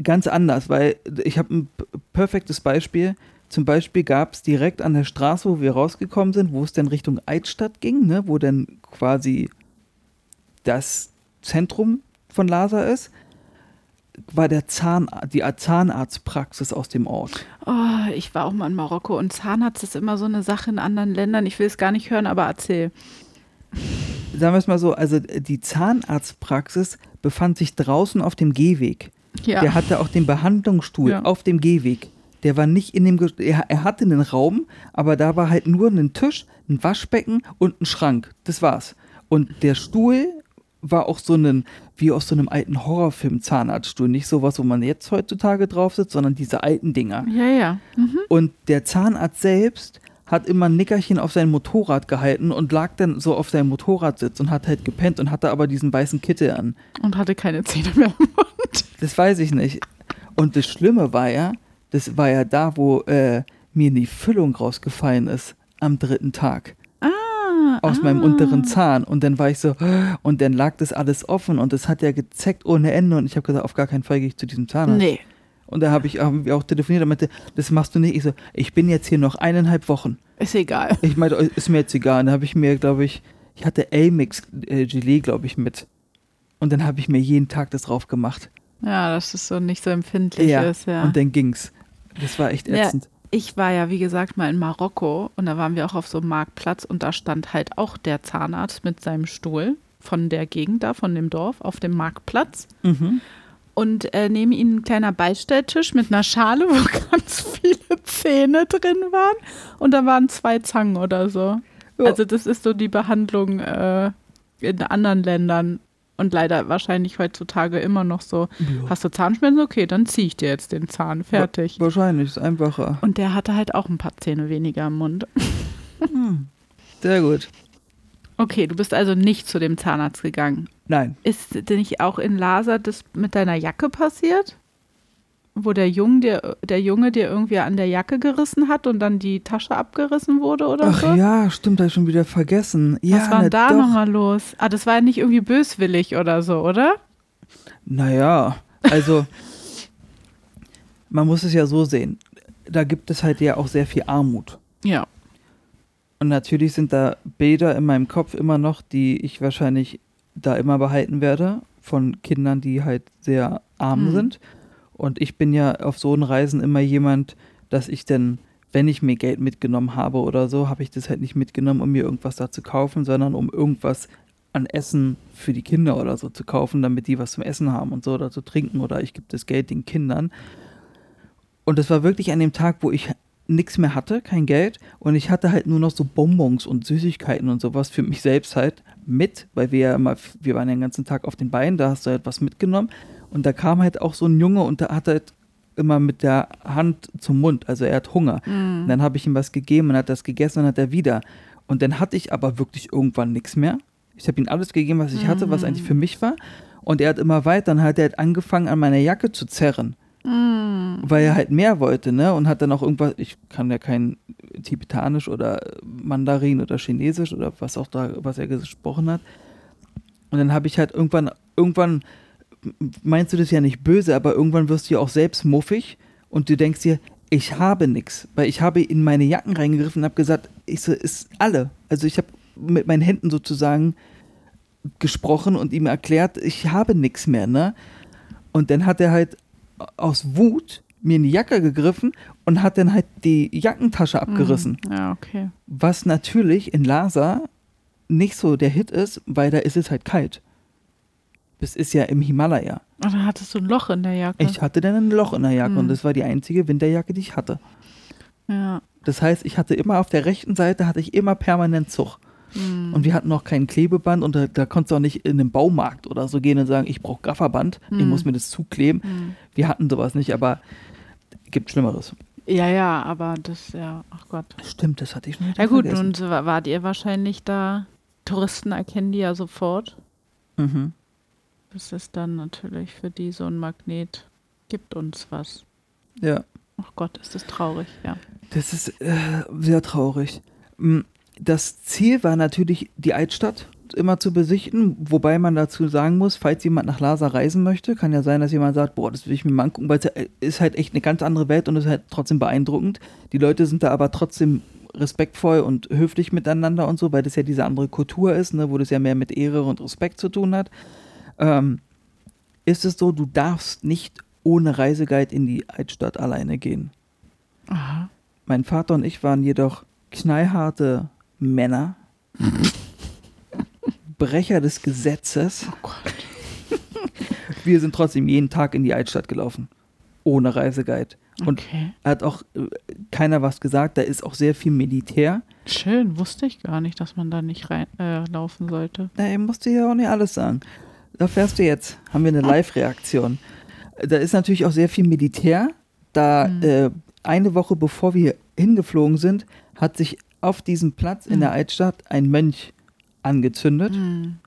ganz anders, weil ich habe ein perfektes Beispiel. Zum Beispiel gab es direkt an der Straße, wo wir rausgekommen sind, wo es dann Richtung Eichstadt ging, ne, wo dann quasi das Zentrum von Lhasa ist, war der Zahn, die Zahnarztpraxis aus dem Ort. Oh, ich war auch mal in Marokko und Zahnarzt ist immer so eine Sache in anderen Ländern. Ich will es gar nicht hören, aber erzähl. sagen wir es mal so, also die Zahnarztpraxis befand sich draußen auf dem Gehweg. Ja. Der hatte auch den Behandlungsstuhl Ja. auf dem Gehweg. Der war nicht in dem, er, er hatte einen Raum, aber da war halt nur ein Tisch, ein Waschbecken und ein Schrank. Das war's. Und der Stuhl war auch so ein, wie aus so einem alten Horrorfilm Zahnarztstuhl. Nicht sowas, wo man jetzt heutzutage drauf sitzt, sondern diese alten Dinger. ja, ja. Mhm. Und der Zahnarzt selbst hat immer ein Nickerchen auf sein Motorrad gehalten und lag dann so auf seinem Motorradsitz und hat halt gepennt und hatte aber diesen weißen Kittel an. Und hatte keine Zähne mehr im Mund. Das weiß ich nicht. Und das Schlimme war ja, das war ja da, wo äh, mir die Füllung rausgefallen ist am dritten Tag aus ah. meinem unteren Zahn. Und dann war ich so, und dann lag das alles offen und es hat ja gezeckt ohne Ende. Und ich habe gesagt, auf gar keinen Fall gehe ich zu diesem Zahnarzt. Nee. Und da habe ich haben wir auch telefoniert und meinte, das machst du nicht. Ich so, ich bin jetzt hier noch eineinhalb Wochen. Ist egal. Ich meinte, ist mir jetzt egal. Und dann habe ich mir, glaube ich, ich hatte Elmix äh, Gelee, glaube ich, mit. Und dann habe ich mir jeden Tag das drauf gemacht. Ja, dass es so nicht so empfindlich ist, ja. Und dann ging's. Das war echt Ja. Ich war ja, wie gesagt, mal in Marokko und da waren wir auch auf so einem Marktplatz und da stand halt auch der Zahnarzt mit seinem Stuhl von der Gegend da, von dem Dorf, auf dem Marktplatz. Mhm. Und äh, neben ihm ein kleiner Beistelltisch mit einer Schale, wo ganz viele Zähne drin waren. Und da waren zwei Zangen oder so. Ja. Also das ist so die Behandlung äh, in anderen Ländern. Und leider wahrscheinlich heutzutage immer noch so. Ja. Hast du Zahnschmerzen? Okay, dann ziehe ich dir jetzt den Zahn. Fertig. Wahrscheinlich, ist einfacher. Und der hatte halt auch ein paar Zähne weniger im Mund. Hm. Sehr gut. Okay, du bist also nicht zu dem Zahnarzt gegangen. Nein. Ist denn nicht auch in Lhasa das mit deiner Jacke passiert? Wo der Junge, dir, der Junge dir irgendwie an der Jacke gerissen hat und dann die Tasche abgerissen wurde oder Ach so? ja, stimmt, habe ich schon wieder vergessen. Ja, Was war denn na da nochmal los? Ah, das war ja nicht irgendwie böswillig oder so, oder? Naja, also man muss es ja so sehen. Da gibt es halt ja auch sehr viel Armut. Ja. Und natürlich sind da Bilder in meinem Kopf immer noch, die ich wahrscheinlich da immer behalten werde, von Kindern, die halt sehr arm Hm. sind. Und ich bin ja auf so einen Reisen immer jemand, dass ich dann, wenn ich mir Geld mitgenommen habe oder so, habe ich das halt nicht mitgenommen, um mir irgendwas da zu kaufen, sondern um irgendwas an Essen für die Kinder oder so zu kaufen, damit die was zum Essen haben und so oder zu trinken oder ich gebe das Geld den Kindern. Und das war wirklich an dem Tag, wo ich nichts mehr hatte, kein Geld und ich hatte halt nur noch so Bonbons und Süßigkeiten und sowas für mich selbst halt mit, weil wir ja immer, wir waren ja den ganzen Tag auf den Beinen, da hast du halt was mitgenommen und da kam halt auch so ein Junge und der hat halt immer mit der Hand zum Mund, also er hat Hunger. Mhm. Und dann habe ich ihm was gegeben und hat das gegessen und hat er wieder. Und dann hatte ich aber wirklich irgendwann nichts mehr. Ich habe ihm alles gegeben, was ich hatte, was eigentlich für mich war. Und er hat immer weiter, dann hat er halt angefangen, an meiner Jacke zu zerren, Mhm. weil er halt mehr wollte, ne? Und hat dann auch irgendwas, ich kann ja kein Tibetanisch oder Mandarin oder Chinesisch oder was auch da, was er gesprochen hat. Und dann habe ich halt irgendwann, irgendwann meinst du das ja nicht böse, aber irgendwann wirst du ja auch selbst muffig und du denkst dir, ich habe nichts, weil ich habe in meine Jacken reingegriffen und habe gesagt, ich so, ist alle. Also ich habe mit meinen Händen sozusagen gesprochen und ihm erklärt, ich habe nichts mehr, ne? Und dann hat er halt aus Wut mir in die Jacke gegriffen und hat dann halt die Jackentasche abgerissen. Mhm. Ja, okay. Was natürlich in Lhasa nicht so der Hit ist, weil da ist es halt kalt. Das ist ja im Himalaya. Und dann hattest du ein Loch in der Jacke. Ich hatte dann ein Loch in der Jacke Mhm. und das war die einzige Winterjacke, die ich hatte. ja. Das heißt, ich hatte immer auf der rechten Seite hatte ich immer permanent Zug. Mhm. Und wir hatten auch kein Klebeband und da, da konntest du auch nicht in den Baumarkt oder so gehen und sagen, ich brauche Gafferband, ich Mhm. muss mir das zukleben. Mhm. Wir hatten sowas nicht, aber gibt Schlimmeres. Ja, ja, aber das, ja, ach Gott. Stimmt, das hatte ich schon Ja gut, vergessen. und wa- wart ihr wahrscheinlich da? Touristen erkennen die ja sofort. Mhm. Das ist dann natürlich für die so ein Magnet. Gibt uns was. Ja, Ach Gott, ist das traurig, ja. das ist äh, sehr traurig. Mm, Das Ziel war natürlich, die Altstadt immer zu besichten, wobei man dazu sagen muss, falls jemand nach Lhasa reisen möchte, kann ja sein, dass jemand sagt, boah, das will ich mir mal angucken, weil es ja- ist halt echt eine ganz andere Welt und ist halt trotzdem beeindruckend. Die Leute sind da aber trotzdem respektvoll und höflich miteinander und so, weil das ja diese andere Kultur ist, ne, wo das ja mehr mit Ehre und Respekt zu tun hat. Ähm, ist es so, du darfst nicht ohne Reiseguide in die Altstadt alleine gehen. Aha. Mein Vater und ich waren jedoch knallharte Männer, Brecher des Gesetzes. Oh Gott. Wir sind trotzdem jeden Tag in die Altstadt gelaufen, ohne Reiseguide. Und Okay. hat auch äh, keiner was gesagt, da ist auch sehr viel Militär. Schön, wusste ich gar nicht, dass man da nicht rein, äh, laufen sollte. Na, er musste ja auch nicht alles sagen. Da fährst du jetzt, haben wir eine Live-Reaktion. Da ist natürlich auch sehr viel Militär. Da Mhm. äh, eine Woche bevor wir hingeflogen sind, hat sich auf diesem Platz in Mhm. der Altstadt ein Mönch angezündet. Hm.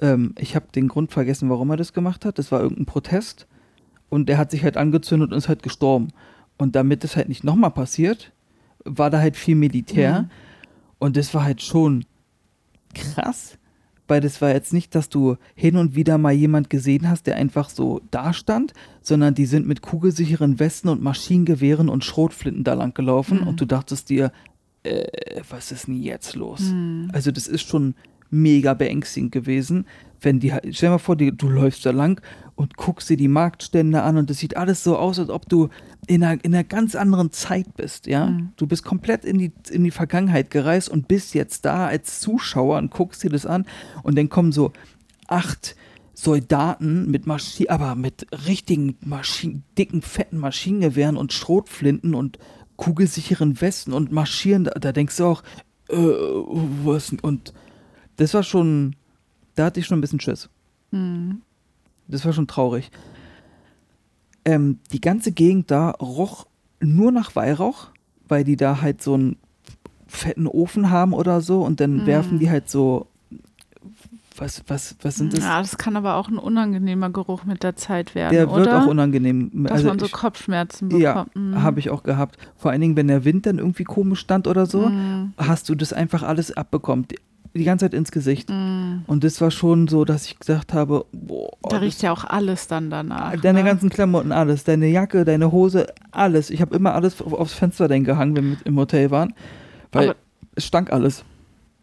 Ähm, ich habe den Grund vergessen, warum er das gemacht hat. Das war irgendein Protest. Und der hat sich halt angezündet und ist halt gestorben. Und damit es halt nicht nochmal passiert, war da halt viel Militär. Mhm. Und das war halt schon krass, weil das war jetzt nicht, dass du hin und wieder mal jemand gesehen hast, der einfach so dastand, sondern die sind mit kugelsicheren Westen und Maschinengewehren und Schrotflinten da lang gelaufen Mhm. und du dachtest dir, äh, was ist denn jetzt los? Mhm. Also das ist schon mega beängstigend gewesen, wenn die halt, stell dir mal vor, die, du läufst da lang und guckst dir die Marktstände an und das sieht alles so aus, als ob du in einer, in einer ganz anderen Zeit bist, ja. Mhm. Du bist komplett in die, in die Vergangenheit gereist und bist jetzt da als Zuschauer und guckst dir das an und dann kommen so acht Soldaten mit Maschinen, aber mit richtigen Maschinen, dicken, fetten Maschinengewehren und Schrotflinten und kugelsicheren Westen und marschieren, da, da denkst du auch, äh, was, und das war schon, da hatte ich schon ein bisschen Schiss. Mhm. Das war schon traurig. Ähm, die ganze Gegend da roch nur nach Weihrauch, weil die da halt so einen fetten Ofen haben oder so und dann Mm. werfen die halt so. Was, was, was sind das? Ja, das kann aber auch ein unangenehmer Geruch mit der Zeit werden, Der wird oder? auch unangenehm. Dass Also man so ich- Kopfschmerzen bekommt. ja, Mhm. habe ich auch gehabt. Vor allen Dingen, wenn der Wind dann irgendwie komisch stand oder so, Mhm. hast du das einfach alles abbekommen. Die, ganze Zeit ins Gesicht. Mhm. Und das war schon so, dass ich gesagt habe, boah, Da riecht ja auch alles dann danach. Deine ne? ganzen Klamotten, alles. Deine Jacke, deine Hose, alles. Ich habe immer alles auf- aufs Fenster dann gehangen, wenn wir im Hotel waren. Weil Aber- es stank alles.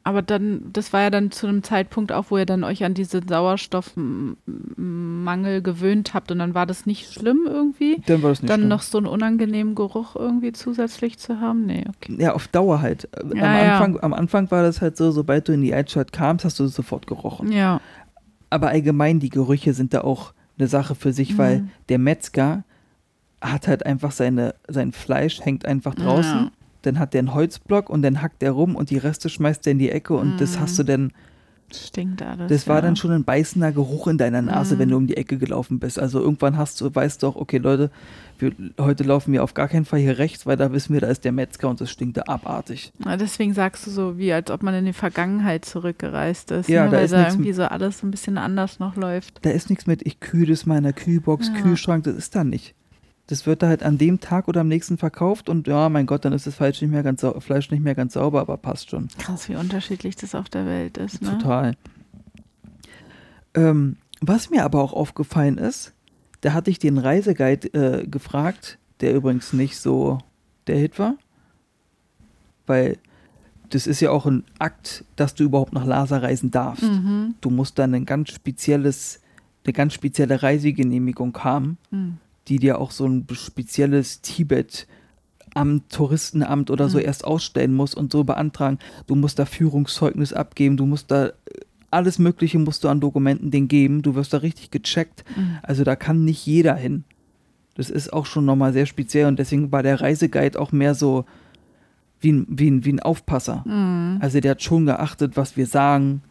Aber dann, das war ja dann zu einem Zeitpunkt auch, wo ihr dann euch an diesen Sauerstoffmangel gewöhnt habt und dann war das nicht schlimm irgendwie. Dann war das nicht dann schlimm. noch so einen unangenehmen Geruch irgendwie zusätzlich zu haben? Nee, okay. Ja, auf Dauer halt. Am, Ja, ja. Anfang, am Anfang war das halt so, sobald du in die Altstadt kamst, hast du es sofort gerochen. Ja. Aber allgemein, die Gerüche sind da auch eine Sache für sich, weil Mhm. der Metzger hat halt einfach seine, sein Fleisch hängt einfach draußen. Ja. Dann hat der einen Holzblock und dann hackt der rum und die Reste schmeißt er in die Ecke und das Mhm. hast du dann Stinkt alles. Das war ja. dann schon ein beißender Geruch in deiner Nase, Mhm. wenn du um die Ecke gelaufen bist. Also irgendwann hast du, weißt du auch, okay, Leute, wir, heute laufen wir auf gar keinen Fall hier rechts, weil da wissen wir, da ist der Metzger und das stinkt da abartig. Ja, Deswegen sagst du so, wie als ob man in die Vergangenheit zurückgereist ist. Ja, ne? da Weil ist da irgendwie so alles so ein bisschen anders noch läuft. Da ist nichts mit, ich kühle das mal in der Kühlbox, Ja. Kühlschrank, das ist da nicht. Das wird da halt an dem Tag oder am nächsten verkauft und ja, mein Gott, dann ist das Fleisch nicht mehr ganz, Fleisch nicht mehr ganz sauber, aber passt schon. Krass, wie unterschiedlich das auf der Welt ist. Ne? Total. Ähm, was mir aber auch aufgefallen ist, da hatte ich den Reiseguide äh, gefragt, der übrigens nicht so der Hit war, weil das ist ja auch ein Akt, dass du überhaupt nach Lhasa reisen darfst. Mhm. Du musst dann ein ganz spezielles, eine ganz spezielle Reisegenehmigung haben, Mhm. Die dir auch so ein spezielles Tibet Amt, Touristenamt oder so Mhm. erst ausstellen muss und so beantragen. Du musst da Führungszeugnis abgeben, du musst da alles Mögliche musst du an Dokumenten denen geben, du wirst da richtig gecheckt. Mhm. Also da kann nicht jeder hin. Das ist auch schon nochmal sehr speziell und deswegen war der Reiseguide auch mehr so wie ein, wie ein, wie ein Aufpasser. Mhm. Also der hat schon geachtet, was wir sagen,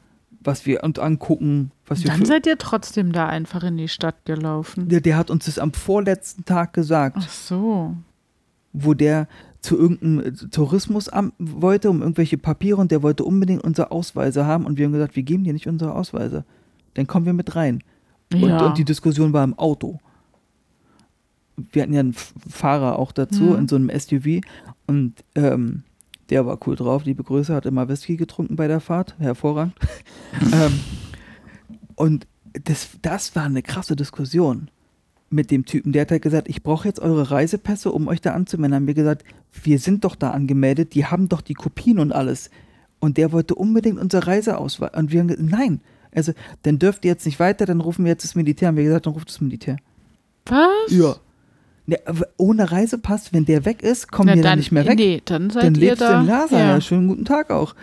was wir uns angucken, was wir Dann seid ihr trotzdem da einfach in die Stadt gelaufen. der, der hat uns das am vorletzten Tag gesagt. Ach so. wo der zu irgendeinem äh, Tourismusamt wollte, um irgendwelche Papiere und der wollte unbedingt unsere Ausweise haben und wir haben gesagt, wir geben dir nicht unsere Ausweise. Dann kommen wir mit rein. Und, Ja. und die Diskussion war im Auto. Wir hatten ja einen Fahrer auch dazu Mhm. in so einem SUV und ähm, der war cool drauf. Liebe Grüße, hat immer Whisky getrunken bei der Fahrt. Hervorragend. ähm, und das, das war eine krasse Diskussion mit dem Typen. Der hat halt gesagt, ich brauche jetzt eure Reisepässe, um euch da anzumelden. Haben wir gesagt, wir sind doch da angemeldet, die haben doch die Kopien und alles. Und der wollte unbedingt unsere Reiseausweis. Und wir haben gesagt, nein. Also, dann dürft ihr jetzt nicht weiter, dann rufen wir jetzt das Militär. Haben wir gesagt, dann ruft das Militär. Was? Ja. Ne, ohne Reisepass, wenn der weg ist, kommen Na, wir dann dann, nicht mehr weg. Nee, dann seid dann ihr lebst da. in Lhasa. Ja. Ja. Schönen guten Tag auch.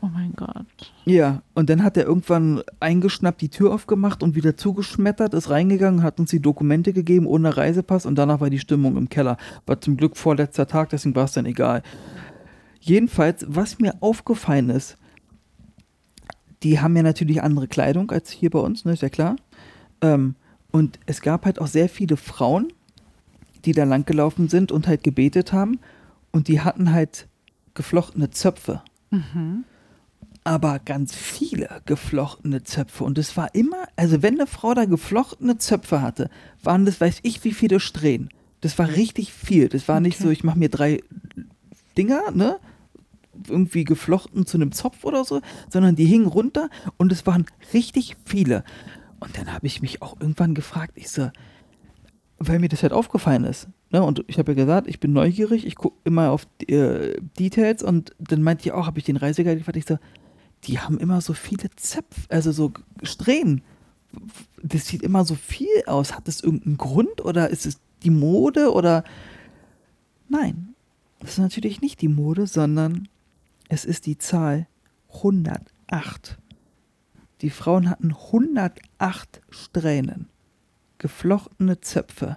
Oh mein Gott. Ja, und dann hat er irgendwann eingeschnappt, die Tür aufgemacht und wieder zugeschmettert, ist reingegangen, hat uns die Dokumente gegeben ohne Reisepass und danach war die Stimmung im Keller. War zum Glück vorletzter Tag, deswegen war es dann egal. Jedenfalls, was mir aufgefallen ist, die haben ja natürlich andere Kleidung als hier bei uns, ne, ist ja klar. Ähm, und es gab halt auch sehr viele Frauen, die da langgelaufen sind und halt gebetet haben und die hatten halt geflochtene Zöpfe. Mhm. aber ganz viele geflochtene Zöpfe. Und es war immer, also wenn eine Frau da geflochtene Zöpfe hatte, waren das, weiß ich, wie viele Strähnen. Das war richtig viel. Das war nicht Okay. so, ich mache mir drei Dinger, ne? Irgendwie geflochten zu einem Zopf oder so, sondern die hingen runter und es waren richtig viele. Und dann habe ich mich auch irgendwann gefragt, ich so, weil mir das halt aufgefallen ist. Ne? Und ich habe ja gesagt, ich bin neugierig, ich gucke immer auf äh, Details und dann meinte ich auch, habe ich den Reiseguide gefragt, ich so, die haben immer so viele Zöpfe, also so Strähnen. Das sieht immer so viel aus. Hat das irgendeinen Grund oder ist es die Mode oder Nein, das ist natürlich nicht die Mode, sondern es ist die Zahl 108. Die Frauen hatten 108 Strähnen, geflochtene Zöpfe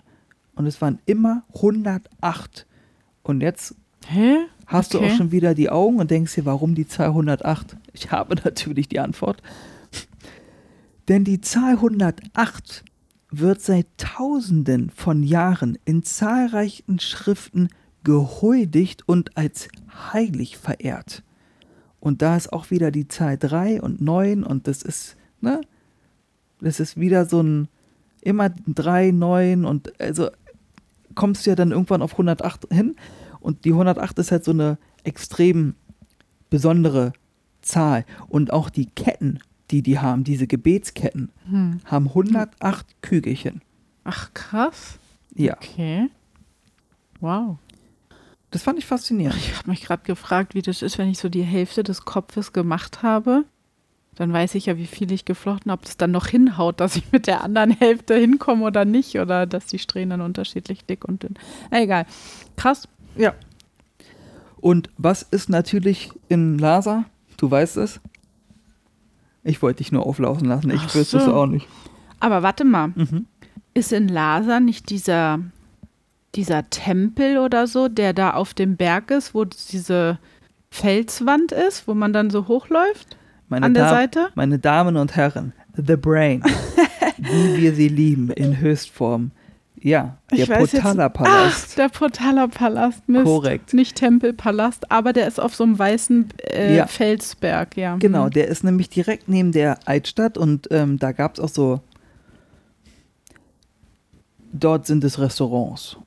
und es waren immer 108. Und jetzt Hä? hast du Okay. auch schon wieder die Augen und denkst dir, warum die Zahl 108? Ich habe natürlich die Antwort. Denn die Zahl 108 wird seit Tausenden von Jahren in zahlreichen Schriften gehuldigt und als heilig verehrt. Und da ist auch wieder die Zahl 3 und 9 und das ist, ne? Das ist wieder so ein, immer 3, 9 und also kommst du ja dann irgendwann auf 108 hin und die 108 ist halt so eine extrem besondere Zahl. Und auch die Ketten, die die haben, diese Gebetsketten, Hm. haben 108 Kügelchen. Ach, krass. Ja, Okay. Wow. das fand ich faszinierend. Ich habe mich gerade gefragt, wie das ist, wenn ich so die Hälfte des Kopfes gemacht habe. Dann weiß ich ja, wie viel ich geflochten habe, ob das dann noch hinhaut, dass ich mit der anderen Hälfte hinkomme oder nicht. Oder dass die Strähnen dann unterschiedlich dick und dünn. Na, egal. Krass. Ja. Und was ist natürlich in Lhasa? Du weißt es. Ich wollte dich nur auflaufen lassen. Ich Ach wüsste es so. auch nicht. Aber warte mal, Mhm. ist in Lhasa nicht dieser, dieser Tempel oder so, der da auf dem Berg ist, wo diese Felswand ist, wo man dann so hochläuft Meine, an der Dam- Seite? meine Damen und Herren, The Brain, wie wir sie lieben, in Höchstform. Ja, der Ich weiß jetzt- Potala Ach, Palast. der Potala Palast, Mist. Korrekt. Nicht Tempelpalast, aber der ist auf so einem weißen äh, Ja. Felsberg, ja. Genau, Mhm. der ist nämlich direkt neben der Altstadt und ähm, da gab es auch so. Dort sind es Restaurants.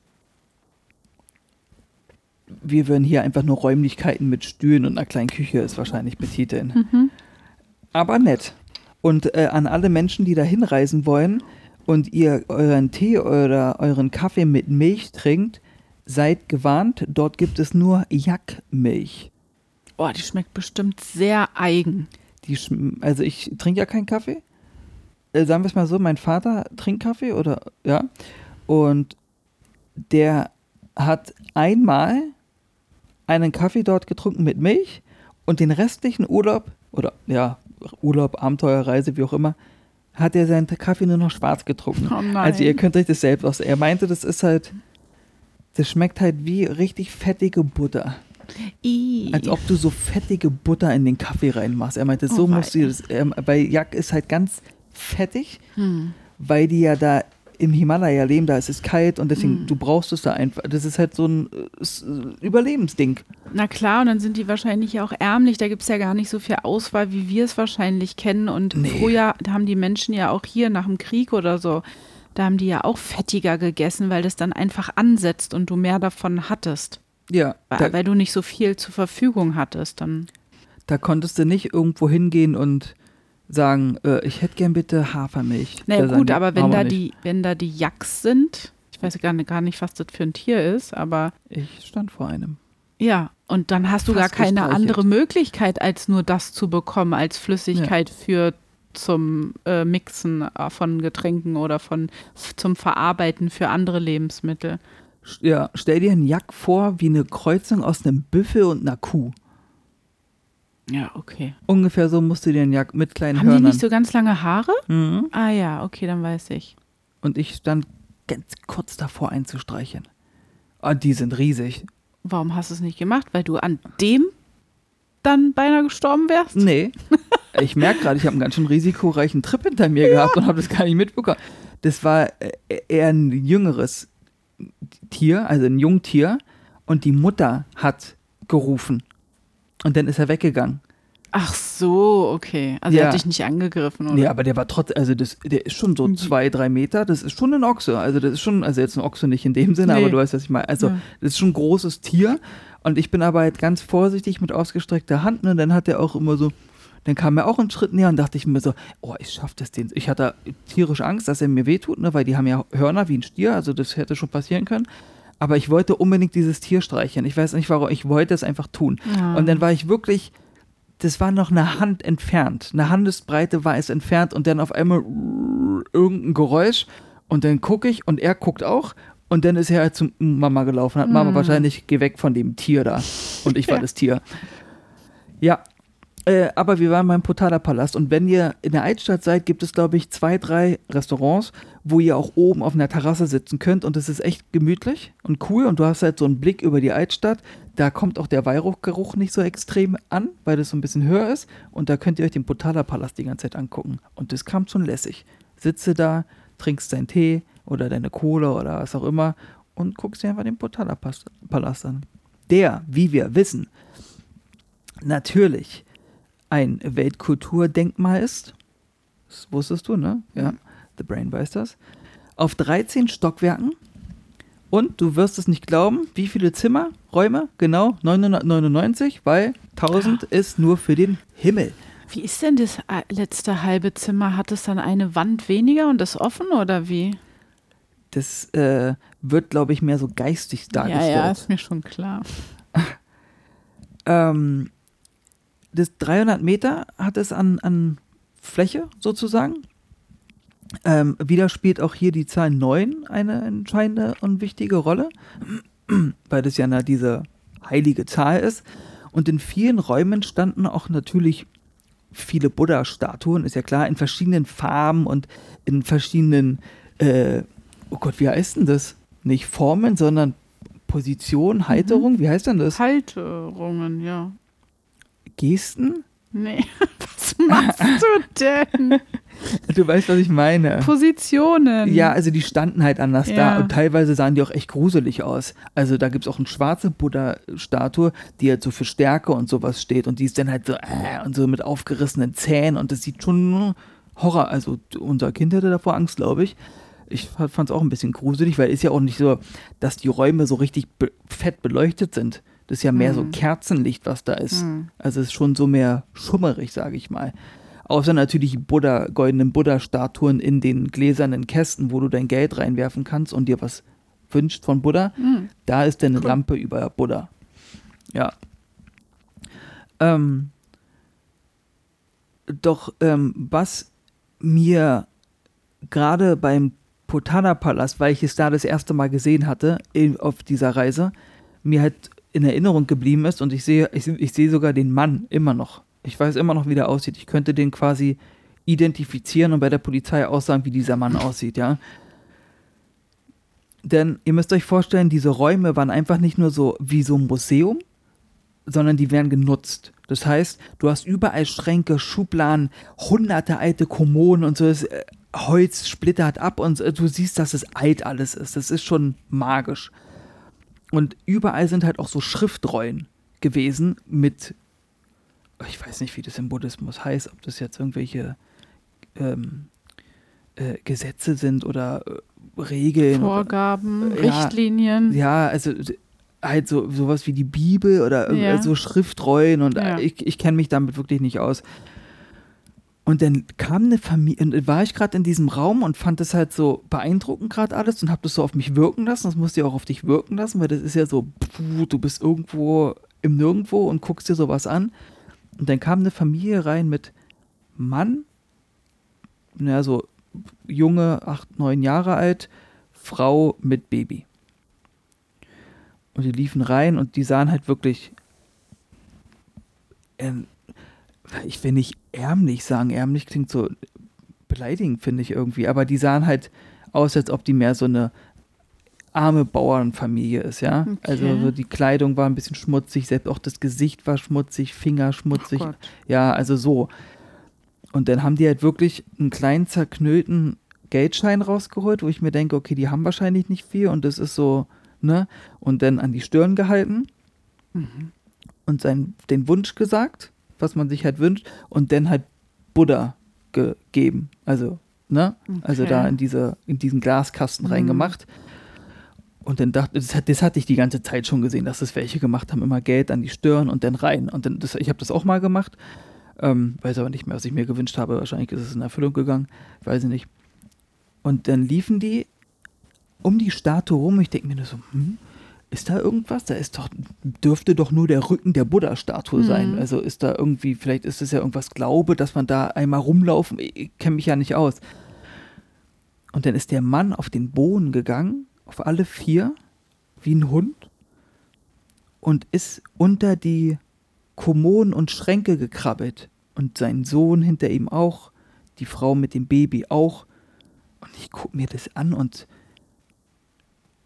Wir würden hier einfach nur Räumlichkeiten mit Stühlen und einer kleinen Küche es wahrscheinlich betiteln. Mhm. Aber nett. Und äh, an alle Menschen, die da hinreisen wollen und ihr euren Tee oder euren Kaffee mit Milch trinkt, seid gewarnt, dort gibt es nur Jackmilch. Oh, die schmeckt bestimmt sehr eigen. Die also ich trinke ja keinen Kaffee. Äh, sagen wir es mal so, mein Vater trinkt Kaffee oder ja. Und der hat einmal einen Kaffee dort getrunken mit Milch und den restlichen Urlaub oder ja, Urlaub, Abenteuerreise, wie auch immer, hat er seinen Kaffee nur noch schwarz getrunken. Oh. Also ihr könnt euch das selbst aus. Er meinte, das ist halt, das schmeckt halt wie richtig fettige Butter. I. Als ob du so fettige Butter in den Kaffee reinmachst. Er meinte, so Oh, musst du das. Ähm, bei Jack ist halt ganz fettig, Hm. weil die ja da im Himalaya leben, da ist es kalt und deswegen, Mm. du brauchst es da einfach. Das ist halt so ein äh, s- Überlebensding. Na klar, und dann sind die wahrscheinlich auch ärmlich. Da gibt es ja gar nicht so viel Auswahl, wie wir es wahrscheinlich kennen. Und Nee. früher haben die Menschen ja auch hier nach dem Krieg oder so, da haben die ja auch fettiger gegessen, weil das dann einfach ansetzt und du mehr davon hattest. Ja, Weil, da, weil du nicht so viel zur Verfügung hattest. Dann da konntest du nicht irgendwo hingehen und sagen, äh, ich hätte gern bitte Hafermilch. naja, Da sagen gut, die, aber wenn da, die, wenn da die Yaks sind, ich weiß gar nicht, gar nicht, was das für ein Tier ist, aber Ich stand vor einem. ja, und dann hast du gar keine andere Möglichkeit, als nur das zu bekommen, als Flüssigkeit für zum äh, Mixen äh, von Getränken oder von zum Verarbeiten für andere Lebensmittel. Ja, stell dir einen Jack vor wie eine Kreuzung aus einem Büffel und einer Kuh. Ja, okay. Ungefähr so musst du dir einen Jack mit kleinen Haben die Hörnern. nicht so ganz lange Haare? mhm. Ah ja, okay, dann weiß ich. Und ich stand ganz kurz davor einzustreichen. Und die sind riesig. Warum hast du es nicht gemacht? Weil du an dem dann beinahe gestorben wärst? Nee. Ich merke gerade, ich habe einen ganz schön risikoreichen Trip hinter mir gehabt und habe das gar nicht mitbekommen. Das war äh, eher ein jüngeres Tier, also ein Jungtier. Und die Mutter hat gerufen. Und dann ist er weggegangen. Ach so, okay. Also Ja. er hat dich nicht angegriffen, oder? Nee, aber der war trotzdem, also das, der ist schon so Mhm. zwei, drei Meter, das ist schon ein Ochse. Also das ist schon, also jetzt ein Ochse nicht in dem Sinne, Nee. aber du weißt, was ich meine. Also Ja. das ist schon ein großes Tier und ich bin aber halt ganz vorsichtig mit ausgestreckter Hand ne? und dann hat er auch immer so, dann kam er auch einen Schritt näher und dachte ich mir so, oh, ich schaff das den. Ich hatte tierisch Angst, dass er mir wehtut, ne? weil die haben ja Hörner wie ein Stier, also das hätte schon passieren können. Aber ich wollte unbedingt dieses Tier streicheln. Ich weiß nicht warum, ich wollte es einfach tun. Ja. Und dann war ich wirklich, das war noch eine Hand entfernt. Eine Handesbreite war es entfernt und dann auf einmal irgendein Geräusch und dann gucke ich und er guckt auch und dann ist er halt zum Mama gelaufen, hat Mama Mm. wahrscheinlich, geh weg von dem Tier da. Und ich war Ja. das Tier. Ja, äh, aber wir waren beim Potala Palast und wenn ihr in der Altstadt seid, gibt es glaube ich zwei, drei Restaurants, wo ihr auch oben auf einer Terrasse sitzen könnt und es ist echt gemütlich und cool und du hast halt so einen Blick über die Altstadt. Da kommt auch der Weihrauchgeruch nicht so extrem an, weil das so ein bisschen höher ist und da könnt ihr euch den Potala Palast die ganze Zeit angucken und das kam schon lässig. Sitze da, trinkst deinen Tee oder deine Cola oder was auch immer und guckst dir einfach den Potala Pas- Palast an. Der, wie wir wissen, natürlich ein Weltkulturdenkmal ist. Das wusstest du, ne? Ja, The Brain weiß das. Auf 13 Stockwerken. Und du wirst es nicht glauben, wie viele Zimmer, Räume? Genau, 999, weil 1000 ist nur für den Himmel. Wie ist denn das äh, letzte halbe Zimmer? Hat es dann eine Wand weniger und ist offen oder wie? Das äh, wird, glaube ich, mehr so geistig dargestellt. Ja, ja, ist mir schon klar. Ähm, das 300 Meter hat es an, an Fläche sozusagen. Ähm, wieder spielt auch hier die Zahl 9 eine entscheidende und wichtige Rolle, weil das ja na, diese heilige Zahl ist. Und in vielen Räumen standen auch natürlich viele Buddha-Statuen, ist ja klar, in verschiedenen Farben und in verschiedenen, äh, oh Gott, wie heißt denn das? Nicht Formen, sondern Position, Halterung, wie heißt denn das? Halterungen, ja. Gesten? Nee, was machst du denn? Du weißt, was ich meine. Positionen. Ja, also die standen halt anders Ja. da und teilweise sahen die auch echt gruselig aus. Also da gibt es auch eine schwarze Buddha-Statue, die halt so für Stärke und sowas steht und die ist dann halt so äh, und so mit aufgerissenen Zähnen und das sieht schon Horror. Also unser Kind hatte davor Angst, glaube ich. Ich fand es auch ein bisschen gruselig, weil ist ja auch nicht so, dass die Räume so richtig be fett beleuchtet sind. Das ist ja mehr so Mhm. Kerzenlicht, was da ist. Hm. Also es ist schon so mehr schummerig, sage ich mal. Außer natürlich die Buddha, goldenen Buddha-Statuen in den gläsernen Kästen, wo du dein Geld reinwerfen kannst und dir was wünscht von Buddha. Hm. Da ist dann eine Cool. Lampe über Buddha. Ja. Ähm, doch ähm, was mir gerade beim Potala-Palast, weil ich es da das erste Mal gesehen hatte, auf dieser Reise, mir halt in Erinnerung geblieben ist und ich sehe, ich, ich sehe sogar den Mann immer noch. Ich weiß immer noch, wie der aussieht. Ich könnte den quasi identifizieren und bei der Polizei aussagen, wie dieser Mann aussieht, ja. Denn ihr müsst euch vorstellen, diese Räume waren einfach nicht nur so wie so ein Museum, sondern die werden genutzt. Das heißt, du hast überall Schränke, Schubladen, hunderte alte Kommoden und so. Das äh, Holz splittert ab und äh, du siehst, dass es alt alles ist. Das ist schon magisch. Und überall sind halt auch so Schriftrollen gewesen mit, ich weiß nicht, wie das im Buddhismus heißt, ob das jetzt irgendwelche ähm, äh, Gesetze sind oder äh, Regeln. Vorgaben, Äh, ja. Richtlinien. Ja, also halt so sowas wie die Bibel oder Ja. so Schriftrollen und Ja. äh, ich, ich kenne mich damit wirklich nicht aus. Und dann kam eine Familie, und war ich gerade in diesem Raum und fand das halt so beeindruckend gerade alles und habe das so auf mich wirken lassen. Das musste ja auch auf dich wirken lassen, weil das ist ja so, puh, du bist irgendwo im Nirgendwo und guckst dir sowas an. Und dann kam eine Familie rein mit Mann, naja, so junge, acht, neun Jahre alt, Frau mit Baby. Und die liefen rein und die sahen halt wirklich, ähm, ich will nicht ärmlich sagen, ärmlich klingt so beleidigend, finde ich irgendwie, aber die sahen halt aus, als ob die mehr so eine arme Bauernfamilie ist, ja. Okay. Also so die Kleidung war ein bisschen schmutzig, selbst auch das Gesicht war schmutzig, Finger schmutzig, Oh ja, also so. Und dann haben die halt wirklich einen kleinen zerknüllten Geldschein rausgeholt, wo ich mir denke, okay, die haben wahrscheinlich nicht viel und das ist so, ne? Und dann an die Stirn gehalten Mhm. und sein, den Wunsch gesagt. Was man sich halt wünscht, und dann halt Buddha gegeben. Also, ne? Okay. Also da in, diese, in diesen Glaskasten mhm. reingemacht. Und dann dachte das, das hatte ich die ganze Zeit schon gesehen, dass das welche gemacht haben, immer Geld an die Stirn und dann rein. Und dann, das, ich habe das auch mal gemacht. Ähm, weiß aber nicht mehr, was ich mir gewünscht habe. Wahrscheinlich ist es in Erfüllung gegangen. Weiß ich nicht. Und dann liefen die um die Statue rum. Ich denke mir nur so, hm, ist da irgendwas? Da ist doch, dürfte doch nur der Rücken der Buddha-Statue mhm. sein. Also ist da irgendwie, vielleicht ist es ja irgendwas Glaube, dass man da einmal rumlaufen. Ich, ich kenne mich ja nicht aus. Und dann ist der Mann auf den Boden gegangen, auf alle vier, wie ein Hund, und ist unter die Kommoden und Schränke gekrabbelt. Und sein Sohn hinter ihm auch, die Frau mit dem Baby auch. Und ich gucke mir das an und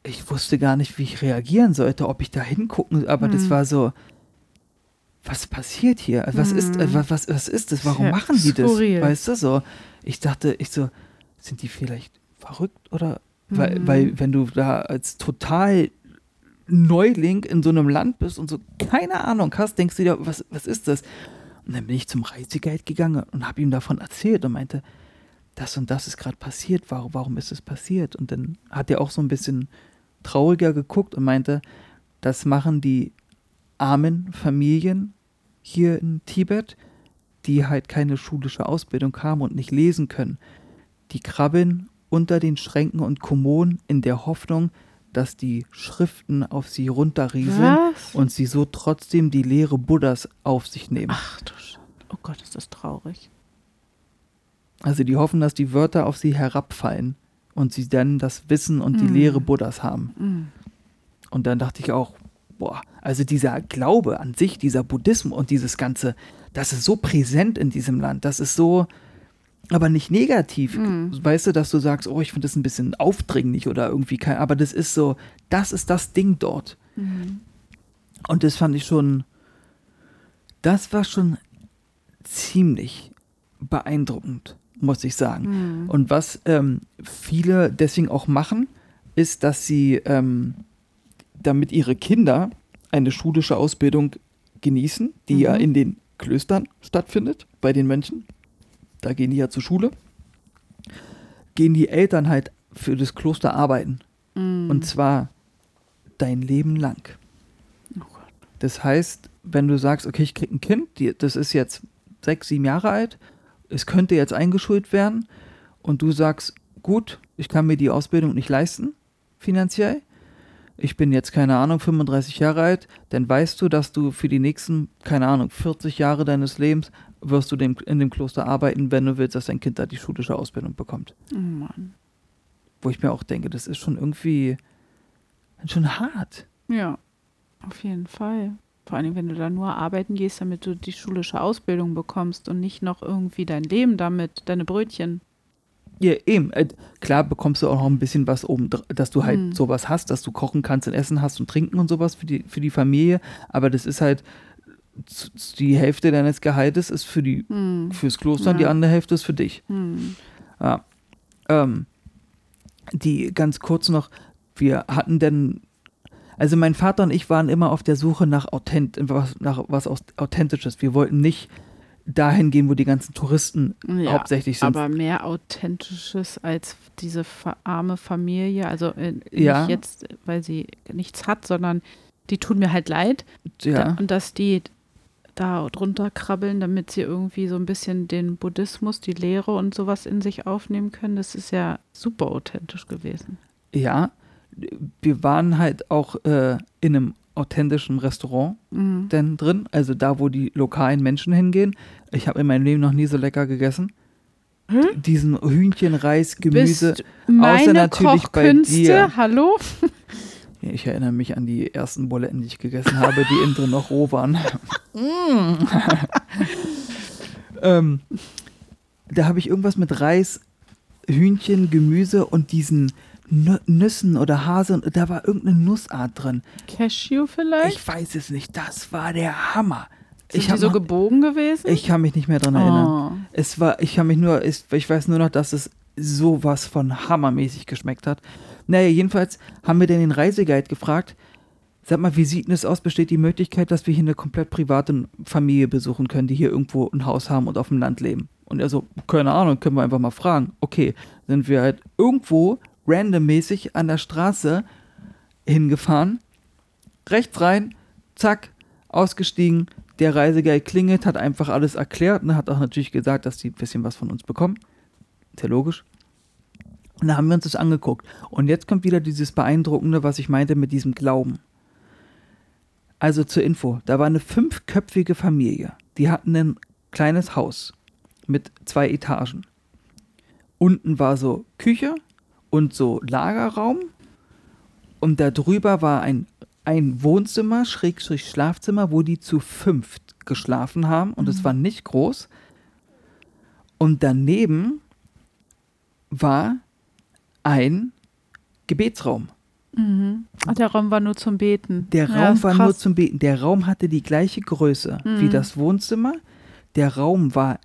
ich wusste gar nicht, wie ich reagieren sollte, ob ich da hingucken, aber hm. das war so, was passiert hier? Was hm. ist, äh, was, was ist das? Warum ja, machen die das? Skurril. Weißt du, so. Ich dachte, ich so, sind die vielleicht verrückt oder, hm. weil, weil, wenn du da als total Neuling in so einem Land bist und so keine Ahnung hast, denkst du dir, was, was ist das? Und dann bin ich zum Reisegeld gegangen und habe ihm davon erzählt und meinte, das und das ist gerade passiert, warum, warum ist es passiert? Und dann hat er auch so ein bisschen trauriger geguckt und meinte, das machen die armen Familien hier in Tibet, die halt keine schulische Ausbildung haben und nicht lesen können. Die krabbeln unter den Schränken und Kommoden in der Hoffnung, dass die Schriften auf sie runterrieseln Was? und sie so trotzdem die Lehre Buddhas auf sich nehmen. Ach du Sch Oh Gott, ist das traurig. Also die hoffen, dass die Wörter auf sie herabfallen und sie dann das Wissen und die. Lehre Buddhas haben. Mm. Und dann dachte ich auch, boah, also dieser Glaube an sich, dieser Buddhismus und dieses Ganze, das ist so präsent in diesem Land, das ist so, aber nicht negativ. Mm. Weißt du, dass du sagst, oh, ich finde das ein bisschen aufdringlich oder irgendwie kein, aber das ist so, das ist das Ding dort. Mm. Und das fand ich schon, das war schon ziemlich beeindruckend muss ich sagen. Mhm. Und was ähm, viele deswegen auch machen, ist, dass sie, ähm, damit ihre Kinder eine schulische Ausbildung genießen, die mhm. ja in den Klöstern stattfindet, bei den Mönchen, da gehen die ja zur Schule, gehen die Eltern halt für das Kloster arbeiten. Mhm. Und zwar dein Leben lang. Oh das heißt, wenn du sagst, okay, ich krieg ein Kind, die, das ist jetzt sechs, sieben Jahre alt es könnte jetzt eingeschult werden und du sagst, gut, ich kann mir die Ausbildung nicht leisten, finanziell. Ich bin jetzt, keine Ahnung, 35 Jahre alt, dann weißt du, dass du für die nächsten, keine Ahnung, 40 Jahre deines Lebens wirst du dem, in dem Kloster arbeiten, wenn du willst, dass dein Kind da die schulische Ausbildung bekommt. Oh Mann. Wo ich mir auch denke, das ist schon irgendwie schon hart. Ja, auf jeden Fall. Vor allem, wenn du da nur arbeiten gehst, damit du die schulische Ausbildung bekommst und nicht noch irgendwie dein Leben damit, deine Brötchen. Ja, eben. Äh, klar bekommst du auch noch ein bisschen was oben, dass du halt hm. sowas hast, dass du kochen kannst und essen hast und trinken und sowas für die, für die Familie. Aber das ist halt, die Hälfte deines Gehaltes ist für die, hm. fürs Kloster ja. und die andere Hälfte ist für dich. Hm. Ja. Ähm, die ganz kurz noch, wir hatten denn also mein Vater und ich waren immer auf der Suche nach, Authent was, nach was Authentisches. Wir wollten nicht dahin gehen, wo die ganzen Touristen ja, hauptsächlich sind. Aber mehr Authentisches als diese arme Familie. Also äh, ja. nicht jetzt, weil sie nichts hat, sondern die tun mir halt leid. Ja. Da, und dass die da drunter krabbeln, damit sie irgendwie so ein bisschen den Buddhismus, die Lehre und sowas in sich aufnehmen können, das ist ja super authentisch gewesen. Ja, wir waren halt auch äh, in einem authentischen Restaurant mhm. denn drin, also da, wo die lokalen Menschen hingehen. Ich habe in meinem Leben noch nie so lecker gegessen. Hm? Diesen Hühnchen, Reis, Gemüse, außer natürlich bei dir. Hallo? Ich erinnere mich an die ersten Buletten, die ich gegessen habe, die innen drin noch roh waren. ähm, da habe ich irgendwas mit Reis, Hühnchen, Gemüse und diesen Nüssen oder Hase und da war irgendeine Nussart drin. Cashew vielleicht? Ich weiß es nicht. Das war der Hammer. Sind ich die so noch, gebogen gewesen? Ich kann mich nicht mehr dran erinnern. Oh. Es war, ich kann mich nur, ich, ich weiß nur noch, dass es sowas von hammermäßig geschmeckt hat. Naja, jedenfalls haben wir dann den Reiseguide gefragt, sag mal, wie sieht denn es aus? Besteht die Möglichkeit, dass wir hier eine komplett private Familie besuchen können, die hier irgendwo ein Haus haben und auf dem Land leben? Und er so, keine Ahnung, können wir einfach mal fragen. Okay, sind wir halt irgendwo randommäßig an der Straße hingefahren, rechts rein, zack, ausgestiegen, der Reiseguide klingelt, hat einfach alles erklärt und hat auch natürlich gesagt, dass die ein bisschen was von uns bekommen. Sehr logisch. Und da haben wir uns das angeguckt. Und jetzt kommt wieder dieses Beeindruckende, was ich meinte mit diesem Glauben. Also zur Info, da war eine fünfköpfige Familie. Die hatten ein kleines Haus mit zwei Etagen. Unten war so Küche und so Lagerraum. Und da drüber war ein, ein Wohnzimmer, Schrägstrich Schlafzimmer, wo die zu fünft geschlafen haben. Und es Mhm. war nicht groß. Und daneben war ein Gebetsraum. Mhm. Ach, der Raum war nur zum Beten. Der Ja, Raum war krass. nur zum Beten. Der Raum hatte die gleiche Größe wie Mhm. das Wohnzimmer. Der Raum war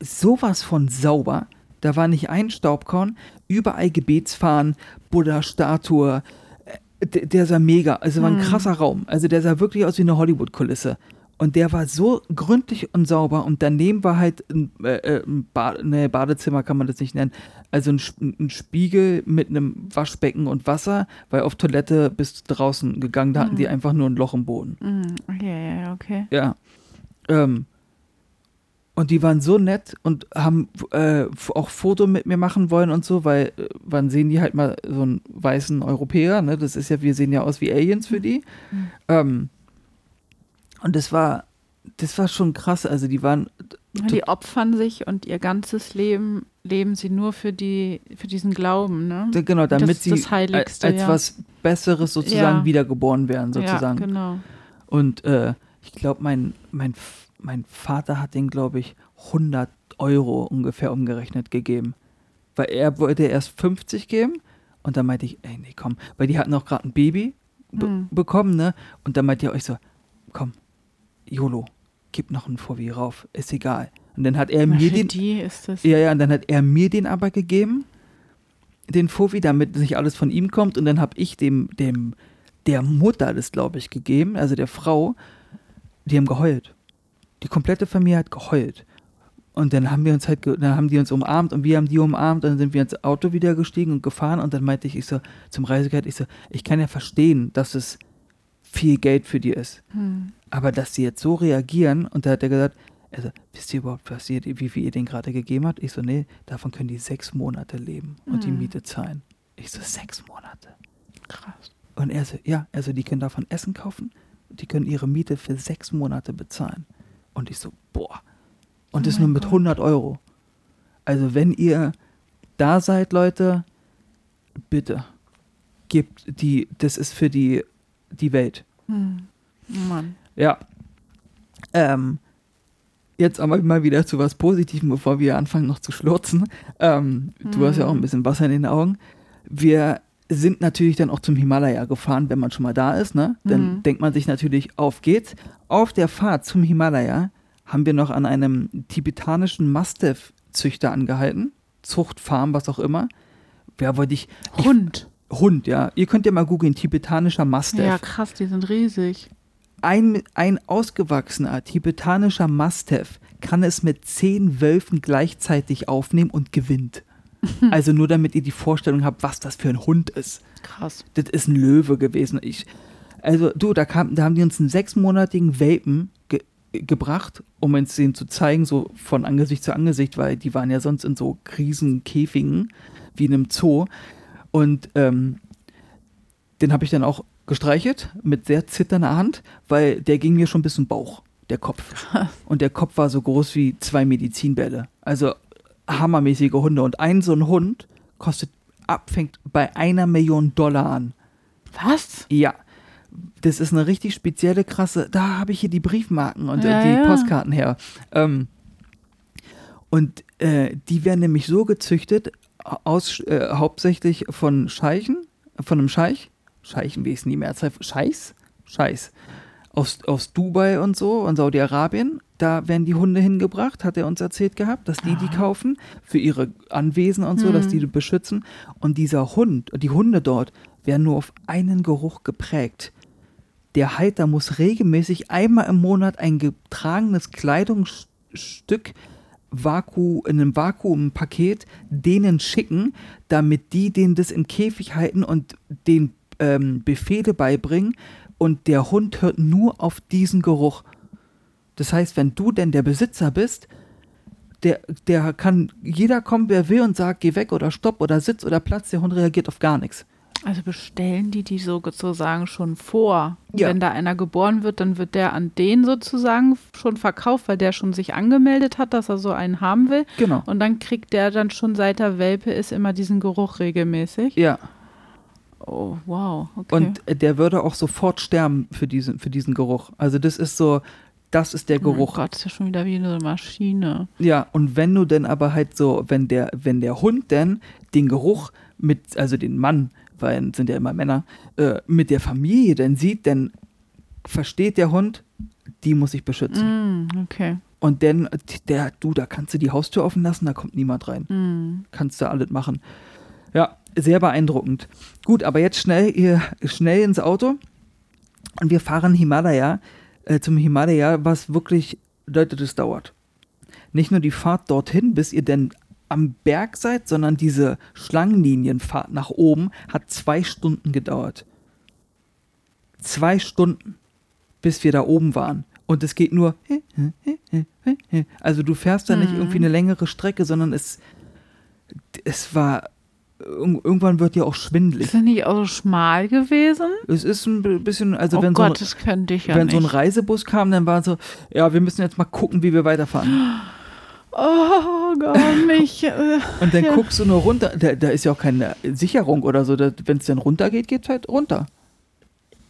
sowas von sauber. Da war nicht ein Staubkorn. Überall Gebetsfahnen, Buddha-Statue. Äh, Der, der sah mega. Also war ein Mhm. krasser Raum. Also der sah wirklich aus wie eine Hollywood-Kulisse. Und der war so gründlich und sauber. Und daneben war halt ein, äh, äh, ein ba Badezimmer, kann man das nicht nennen. Also ein, ein Spiegel mit einem Waschbecken und Wasser, weil auf Toilette bis draußen gegangen, da hatten Mhm. die einfach nur ein Loch im Boden. Mhm. Ja, ja, ja, okay. Ja. Ähm, und die waren so nett und haben äh, auch Foto mit mir machen wollen und so, weil äh, wann sehen die halt mal so einen weißen Europäer, ne? Das ist ja, wir sehen ja aus wie Aliens für die. Mhm. Ähm, und das war, das war schon krass. Also die waren, Ja, Die opfern sich und ihr ganzes Leben leben sie nur für die, für diesen Glauben, ne? genau, damit Das sie das Heiligste, als ja. was Besseres sozusagen Ja. wiedergeboren werden, sozusagen. Ja, genau. Und äh, ich glaube, mein, mein, mein Vater hat den, glaube ich, 100 Euro ungefähr umgerechnet gegeben. Weil er wollte erst 50 geben und dann meinte ich, ey, nee, komm. Weil die hatten auch gerade ein Baby be Hm. bekommen, ne? Und dann meinte ihr euch so, komm, YOLO, gib noch einen Fovi rauf, ist egal. Und dann hat er Na, mir den, die ist das. ja, ja, und dann hat er mir den aber gegeben, den Fofi, damit nicht alles von ihm kommt. Und dann habe ich dem, dem, der Mutter das, glaube ich, gegeben, also der Frau, die haben geheult. Die komplette Familie hat geheult. Und dann haben wir uns halt, dann haben die uns umarmt und wir haben die umarmt und dann sind wir ins Auto wieder gestiegen und gefahren und dann meinte ich, ich so, zum Reiseguide, ich so, ich kann ja verstehen, dass es viel Geld für die ist. Hm. Aber dass sie jetzt so reagieren, und da hat er gesagt, also, wisst ihr überhaupt, was ihr, wie viel ihr den gerade gegeben habt? Ich so, nee, davon können die sechs Monate leben und die Mhm. Miete zahlen. Ich so, sechs Monate. Krass. Und er so, ja, also die können davon Essen kaufen, die können ihre Miete für sechs Monate bezahlen. Und ich so, boah. Und Oh das nur mit Gott. 100 Euro. Also wenn ihr da seid, Leute, bitte, gebt die, das ist für die, die Welt. Hm. Mann. Ja. Ähm, jetzt aber mal wieder zu was Positivem, bevor wir anfangen noch zu schlurzen. Ähm, Du hast ja auch ein Mhm. bisschen Wasser in den Augen. Wir sind natürlich dann auch zum Himalaya gefahren, wenn man schon mal da ist. Ne? Dann Mhm. denkt man sich natürlich, auf geht's. Auf der Fahrt zum Himalaya haben wir noch an einem tibetanischen Mastiff-Züchter angehalten. Zuchtfarm, was auch immer. Ja, wollte ich, ich. Hund. Hund, ja. Ihr könnt ja mal googeln, tibetanischer Mastiff Ja, krass, die sind riesig. ein, ein ausgewachsener tibetanischer Mastiff kann es mit zehn Wölfen gleichzeitig aufnehmen und gewinnt. Also nur damit ihr die Vorstellung habt, was das für ein Hund ist. Krass. Das ist ein Löwe gewesen. Ich, also du, da, kam, da haben die uns einen sechsmonatigen Welpen ge gebracht, um uns den zu zeigen, so von Angesicht zu Angesicht, weil die waren ja sonst in so Riesenkäfigen wie in einem Zoo. Und ähm, den habe ich dann auch gestreichelt mit sehr zitternder Hand, weil der ging mir schon bis zum Bauch, der Kopf. Und der Kopf war so groß wie zwei Medizinbälle. Also hammermäßige Hunde. Und ein so ein Hund kostet ab, fängt bei einer Million Dollar an. Was? Ja. Das ist eine richtig spezielle, krasse. Da habe ich hier die Briefmarken und Ja, äh, die ja. Postkarten her. Ähm, und äh, die werden nämlich so gezüchtet, aus, äh, hauptsächlich von Scheichen, von einem Scheich. Scheichen, wie ist denn die Mehrzahl? Scheiß? Scheiß. Aus, aus Dubai und so und Saudi-Arabien. Da werden die Hunde hingebracht, hat er uns erzählt gehabt, dass die die Ah. kaufen für ihre Anwesen und so, dass Hm. die die beschützen. Und dieser Hund, die Hunde dort, werden nur auf einen Geruch geprägt. der Halter muss regelmäßig einmal im Monat ein getragenes Kleidungsstück Vaku, in einem Vakuumpaket denen schicken, damit die denen das im Käfig halten und den ähm, Befehle beibringen und der Hund hört nur auf diesen Geruch. Das heißt, wenn du denn der Besitzer bist, der, der kann jeder kommen, wer will und sagt, geh weg oder stopp oder sitz oder Platz, der Hund reagiert auf gar nichts. Also bestellen die die sozusagen schon vor. Ja. Wenn da einer geboren wird, dann wird der an den sozusagen schon verkauft, weil der schon sich angemeldet hat, dass er so einen haben will. Genau. Und dann kriegt der dann schon seit er Welpe ist immer diesen Geruch regelmäßig. Ja. Oh, wow. Okay. Und der würde auch sofort sterben für diesen, für diesen Geruch. Also das ist so, das ist der Oh Geruch. Gott, ist ja schon wieder wie eine Maschine. Ja, und wenn du denn aber halt so, wenn der, wenn der Hund denn den Geruch mit, also den Mann, weil sind ja immer Männer, äh, mit der Familie denn sieht, dann versteht der Hund, die muss ich beschützen. Mm, okay. Und dann, der, du, da kannst du die Haustür offen lassen, da kommt niemand rein. Mm. Kannst du alles machen. Ja, sehr beeindruckend. Gut, aber jetzt schnell, ihr, schnell ins Auto und wir fahren Himalaya, äh, zum Himalaya, was wirklich, Leute, das dauert. Nicht nur die Fahrt dorthin, bis ihr denn am Berg seid, sondern diese Schlangenlinienfahrt nach oben hat zwei Stunden gedauert. Zwei Stunden, bis wir da oben waren. Und es geht nur. Also du fährst da nicht Mhm. irgendwie eine längere Strecke, sondern es, es war. Irg- Irgendwann wird dir auch schwindelig. Ist das nicht auch so schmal gewesen? Es ist ein bisschen, also oh wenn, Gott, so, das könnte ich ja ein, wenn nicht. so ein Reisebus kam, dann war so, ja, wir müssen jetzt mal gucken, wie wir weiterfahren. oh Gott, mich. Äh, Und dann Ja. guckst du nur runter, da, da ist ja auch keine Sicherung oder so, wenn es dann runter geht, geht halt runter.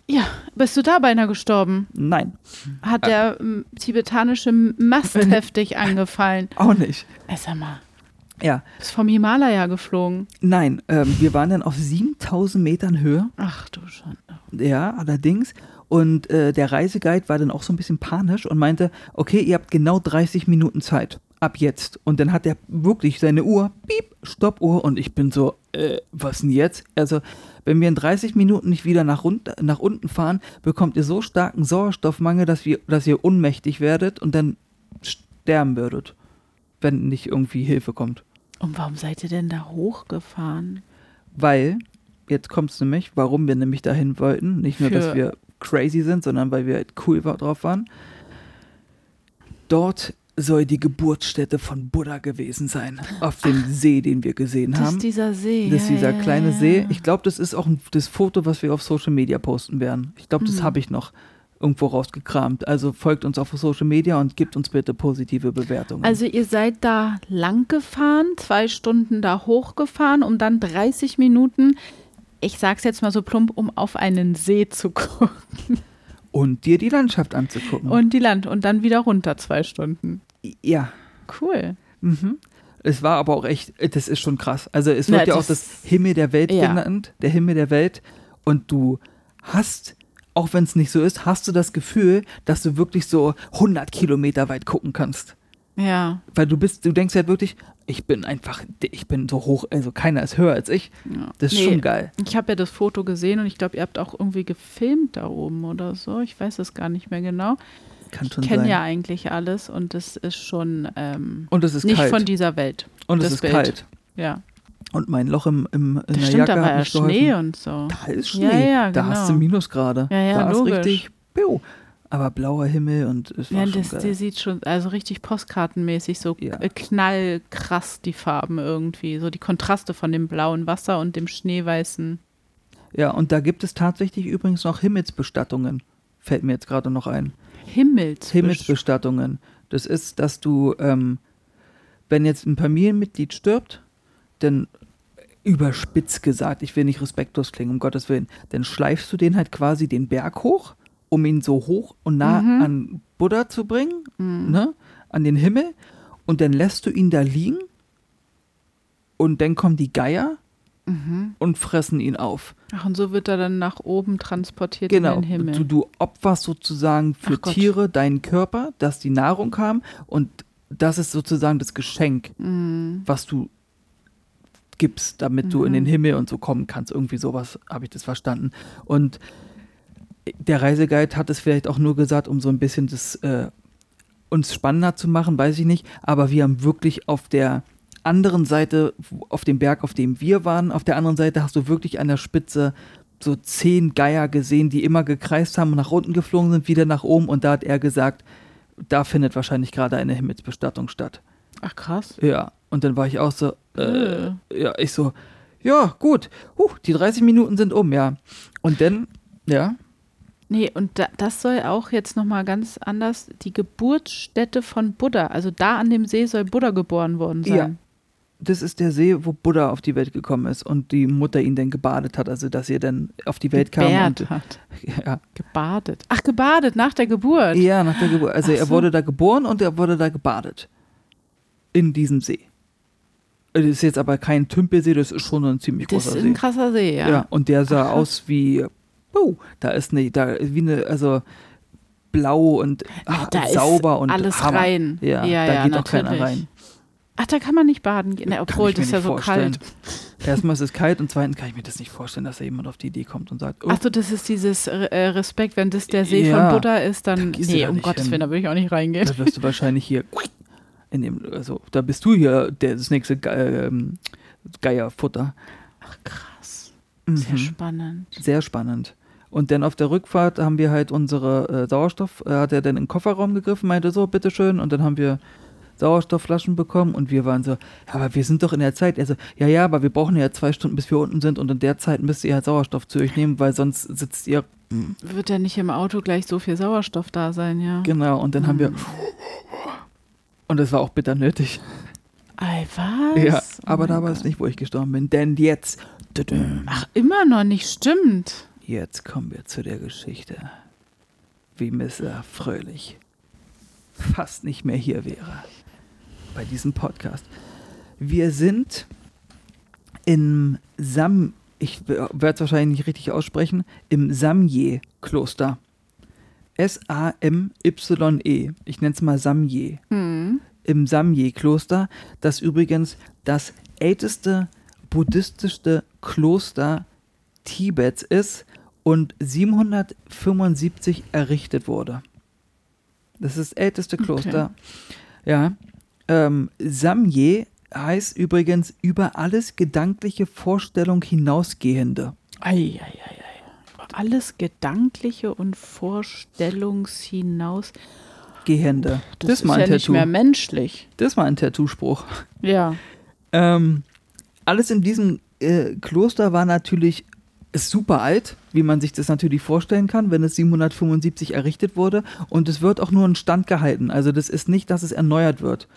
ja, bist du da beinahe gestorben? Nein, Hat der ähm, tibetanische Mast heftig angefallen? auch nicht. Äh, sag mal, Ja, bist vom Himalaya geflogen. nein, ähm, wir waren dann auf 7000 Metern Höhe, Ach du schon. ja, allerdings. Und äh, der Reiseguide war dann auch so ein bisschen panisch und meinte, okay, ihr habt genau 30 Minuten Zeit. Ab jetzt. Und dann hat er wirklich seine Uhr, piep, Stoppuhr. Und ich bin so, äh, was denn jetzt? Also, wenn wir in 30 Minuten nicht wieder nach, runter, nach unten fahren, bekommt ihr so starken Sauerstoffmangel, dass, wir, dass ihr ohnmächtig werdet und dann sterben würdet, wenn nicht irgendwie Hilfe kommt. Und warum seid ihr denn da hochgefahren? Weil, jetzt kommt es nämlich, warum wir nämlich dahin wollten. Nicht nur, dass Für- wir crazy sind, sondern weil wir halt cool drauf waren. Dort soll die Geburtsstätte von Buddha gewesen sein. Auf dem See, den wir gesehen Das haben. ist dieser See. Das ist dieser ja, kleine ja. See. Ich glaube, das ist auch ein, das Foto, was wir auf Social Media posten werden. Ich glaube, das Mhm. habe ich noch irgendwo rausgekramt. Also folgt uns auf Social Media und gebt uns bitte positive Bewertungen. Also ihr seid da lang gefahren, zwei Stunden da hochgefahren, um dann 30 Minuten, ich sag's jetzt mal so plump, um auf einen See zu gucken und dir die Landschaft anzugucken. und die Land und dann wieder runter zwei Stunden. ja. Cool. Mhm. Es war aber auch echt, das ist schon krass. Also es wird Na, ja auch das- das Himmel der Welt Ja. genannt, der Himmel der Welt. Und du hast, auch wenn es nicht so ist, hast du das Gefühl, dass du wirklich so 100 Kilometer weit gucken kannst. Ja. Weil du bist, du denkst halt wirklich, ich bin einfach, ich bin so hoch, also keiner ist höher als ich. ja. Das ist Nee, schon geil. Ich habe ja das Foto gesehen und ich glaube, ihr habt auch irgendwie gefilmt da oben oder so. Ich weiß es gar nicht mehr genau. Kann schon Ich kenne ja eigentlich alles und es ist schon ähm, Und es ist nicht kalt. von dieser Welt. und es das ist Bild. kalt. Ja. Und mein Loch im, im, in Das der stimmt, Jacke da war ja mich geholfen. Schnee und so. Da ist Ja, Schnee. ja, Da hast du genau. Minusgrade. Ja, ja, da logisch. ist richtig, piu. aber blauer Himmel und es war Ja, schon das, geil. der sieht schon, also richtig postkartenmäßig, so Ja. k- knallkrass die Farben irgendwie. So die Kontraste von dem blauen Wasser und dem schneeweißen. Ja, und da gibt es tatsächlich übrigens noch Himmelsbestattungen. Fällt mir jetzt gerade noch ein. Himmels. Himmelsbestattungen. Das ist, dass du, ähm, wenn jetzt ein Familienmitglied stirbt, dann überspitzt gesagt, ich will nicht respektlos klingen, um Gottes Willen, dann schleifst du den halt quasi den Berg hoch, um ihn so hoch und nah Mhm. an Buddha zu bringen, Mhm. ne, an den Himmel, und dann lässt du ihn da liegen und dann kommen die Geier Mhm. und fressen ihn auf. Ach, und so wird er dann nach oben transportiert Genau. in den Himmel. Du, du opferst sozusagen für Ach Gott. Tiere deinen Körper, dass die Nahrung haben und das ist sozusagen das Geschenk, Mhm. was du gibst, damit du in Mhm. den Himmel und so kommen kannst. Irgendwie sowas habe ich das verstanden. Und der Reiseguide hat es vielleicht auch nur gesagt, um so ein bisschen das äh, uns spannender zu machen, weiß ich nicht. Aber wir haben wirklich auf der anderen Seite, auf dem Berg, auf dem wir waren, auf der anderen Seite hast du wirklich an der Spitze so zehn Geier gesehen, die immer gekreist haben und nach unten geflogen sind, wieder nach oben. Und da hat er gesagt, da findet wahrscheinlich gerade eine Himmelsbestattung statt. Ach krass. Ja, und dann war ich auch so, äh, ja, ich so, ja, gut, huh, die 30 Minuten sind um, ja. Und dann, ja, Nee, und da, das soll auch jetzt nochmal ganz anders, die Geburtsstätte von Buddha, also da an dem See soll Buddha geboren worden sein. Ja. das ist der See, wo Buddha auf die Welt gekommen ist und die Mutter ihn dann gebadet hat, also dass er dann auf die Welt kam. Gebärt Und, hat. ja, Gebadet. Ach, gebadet nach der Geburt. ja, nach der Geburt. Also Ach er so. wurde da geboren und er wurde da gebadet. In diesem See. Das ist jetzt aber kein Tümpelsee, das ist schon ein ziemlich Das großer ist See. ein krasser See, ja. Ja, und der sah Ach, aus wie, oh, da ist eine, da wie eine, also blau und ah, da ist sauber und alles Hammer. rein. Ja, Ja, da ja, geht auch keiner natürlich. rein. Ach, da kann man nicht baden gehen. Kann obwohl, das ist ja so vorstellen. kalt. Erstmal ist es kalt und zweitens kann ich mir das nicht vorstellen, dass da jemand auf die Idee kommt und sagt, oh, Ach so, das ist dieses äh, Respekt, wenn das der See Ja, von Buddha ist, dann. da Nee, da um Gottes. Willen, da würde ich auch nicht reingehen. da wirst du wahrscheinlich hier in dem, also da bist du hier der, das nächste Ge ähm, Geierfutter. Ach, krass. Sehr Mhm. spannend. Sehr spannend. Und dann auf der Rückfahrt haben wir halt unsere äh, Sauerstoff, äh, hat er dann in den Kofferraum gegriffen, meinte so, bitteschön. Und dann haben wir Sauerstoffflaschen bekommen und wir waren so, ja, aber wir sind doch in der Zeit. Er so, ja, ja, aber wir brauchen ja zwei Stunden, bis wir unten sind und in der Zeit müsst ihr halt Sauerstoff zu euch nehmen, weil sonst sitzt ihr. Wird ja nicht im Auto gleich so viel Sauerstoff da sein, ja. Genau, und dann haben wir. Und es war auch bitter nötig. Ei, was? Ja, Oh aber mein da war es nicht, wo ich gestorben bin. Denn jetzt. Ach, immer noch nicht, stimmt. Jetzt kommen wir zu der Geschichte, wie Mr. Fröhlich fast nicht mehr hier wäre bei diesem Podcast. Wir sind im Sam, ich werde es wahrscheinlich nicht richtig aussprechen, im Samje-Kloster. S-A-M-Y-E. Ich nenne es mal Samje Hm. im Samje-Kloster, das übrigens das älteste buddhistische Kloster Tibets ist und 775 errichtet wurde. Das ist das älteste Kloster. Ja. Ähm, Samje heißt übrigens über alles gedankliche Vorstellung hinausgehende. Ei, ei, ei, ei. Alles Gedankliche und Vorstellungshinaus. Gehende. Das, ist ist mal ja ein nicht Tattoo. mehr menschlich. Das ist mal ein Tattoo-Spruch. Ja. Ähm, alles in diesem äh, Kloster war natürlich ist super alt, wie man sich das natürlich vorstellen kann, wenn es 775 errichtet wurde. Und es wird auch nur in Stand gehalten. Also das ist nicht, dass es erneuert wird,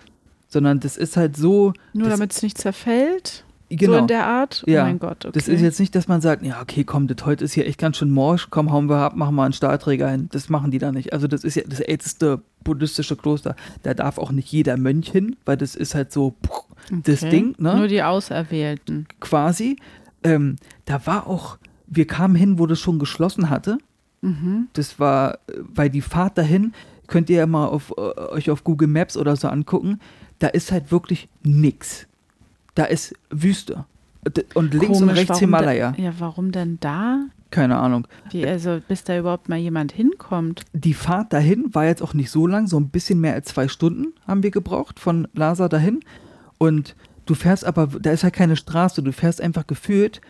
sondern das ist halt so. Nur das, damit es nicht zerfällt. Genau. So in der Art. Oh Ja, mein Gott, okay. Das ist jetzt nicht, dass man sagt, ja, okay, komm, das heute ist hier echt ganz schön morsch, komm, hauen wir ab, machen wir einen Stahlträger hin. Das machen die da nicht. Also das ist ja das älteste buddhistische Kloster. Da darf auch nicht jeder Mönch hin, weil das ist halt so das Okay. Ding, ne? Nur die Auserwählten. quasi. Ähm, da war auch, wir kamen hin, wo das schon geschlossen hatte. Mhm. Das war, weil die Fahrt dahin, könnt ihr ja mal auf, äh, euch auf Google Maps oder so angucken, da ist halt wirklich nix. Da ist Wüste. Und links und Komisch, rechts warum Himalaya. Denn, ja, warum denn da? Keine Ahnung. Wie, also, bis da überhaupt mal jemand hinkommt. Die Fahrt dahin war jetzt auch nicht so lang, so ein bisschen mehr als zwei Stunden haben wir gebraucht von Lhasa dahin. Und du fährst aber, da ist halt keine Straße, du fährst einfach gefühlt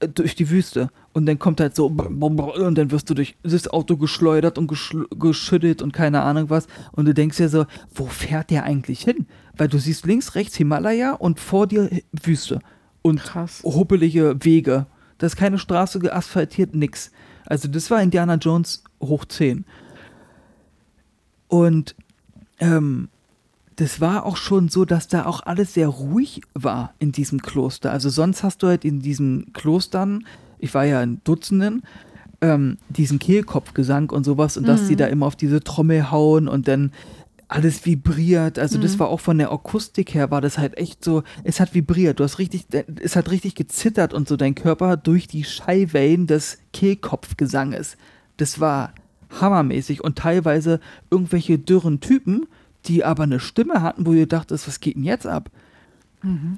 durch die Wüste. Und dann kommt halt so, und dann wirst du durch das Auto geschleudert und geschl- geschüttelt und keine Ahnung was. Und du denkst dir so, wo fährt der eigentlich hin? Weil du siehst links, rechts Himalaya und vor dir Wüste. Und Krass. huppelige Wege. Da ist keine Straße geasphaltiert, nix. Also das war Indiana Jones hoch 10. Und ähm, das war auch schon so, dass da auch alles sehr ruhig war in diesem Kloster. Also sonst hast du halt in diesen Klostern, ich war ja in Dutzenden, ähm, diesen Kehlkopfgesang und sowas und dass die da immer auf diese Trommel hauen und dann alles vibriert. Also das war auch von der Akustik her, war das halt echt so, es hat vibriert. Du hast richtig, es hat richtig gezittert und so dein Körper durch die Schallwellen des Kehlkopfgesanges. Das war hammermäßig und teilweise irgendwelche dürren Typen, die aber eine Stimme hatten, wo ihr dachtet, was geht denn jetzt ab?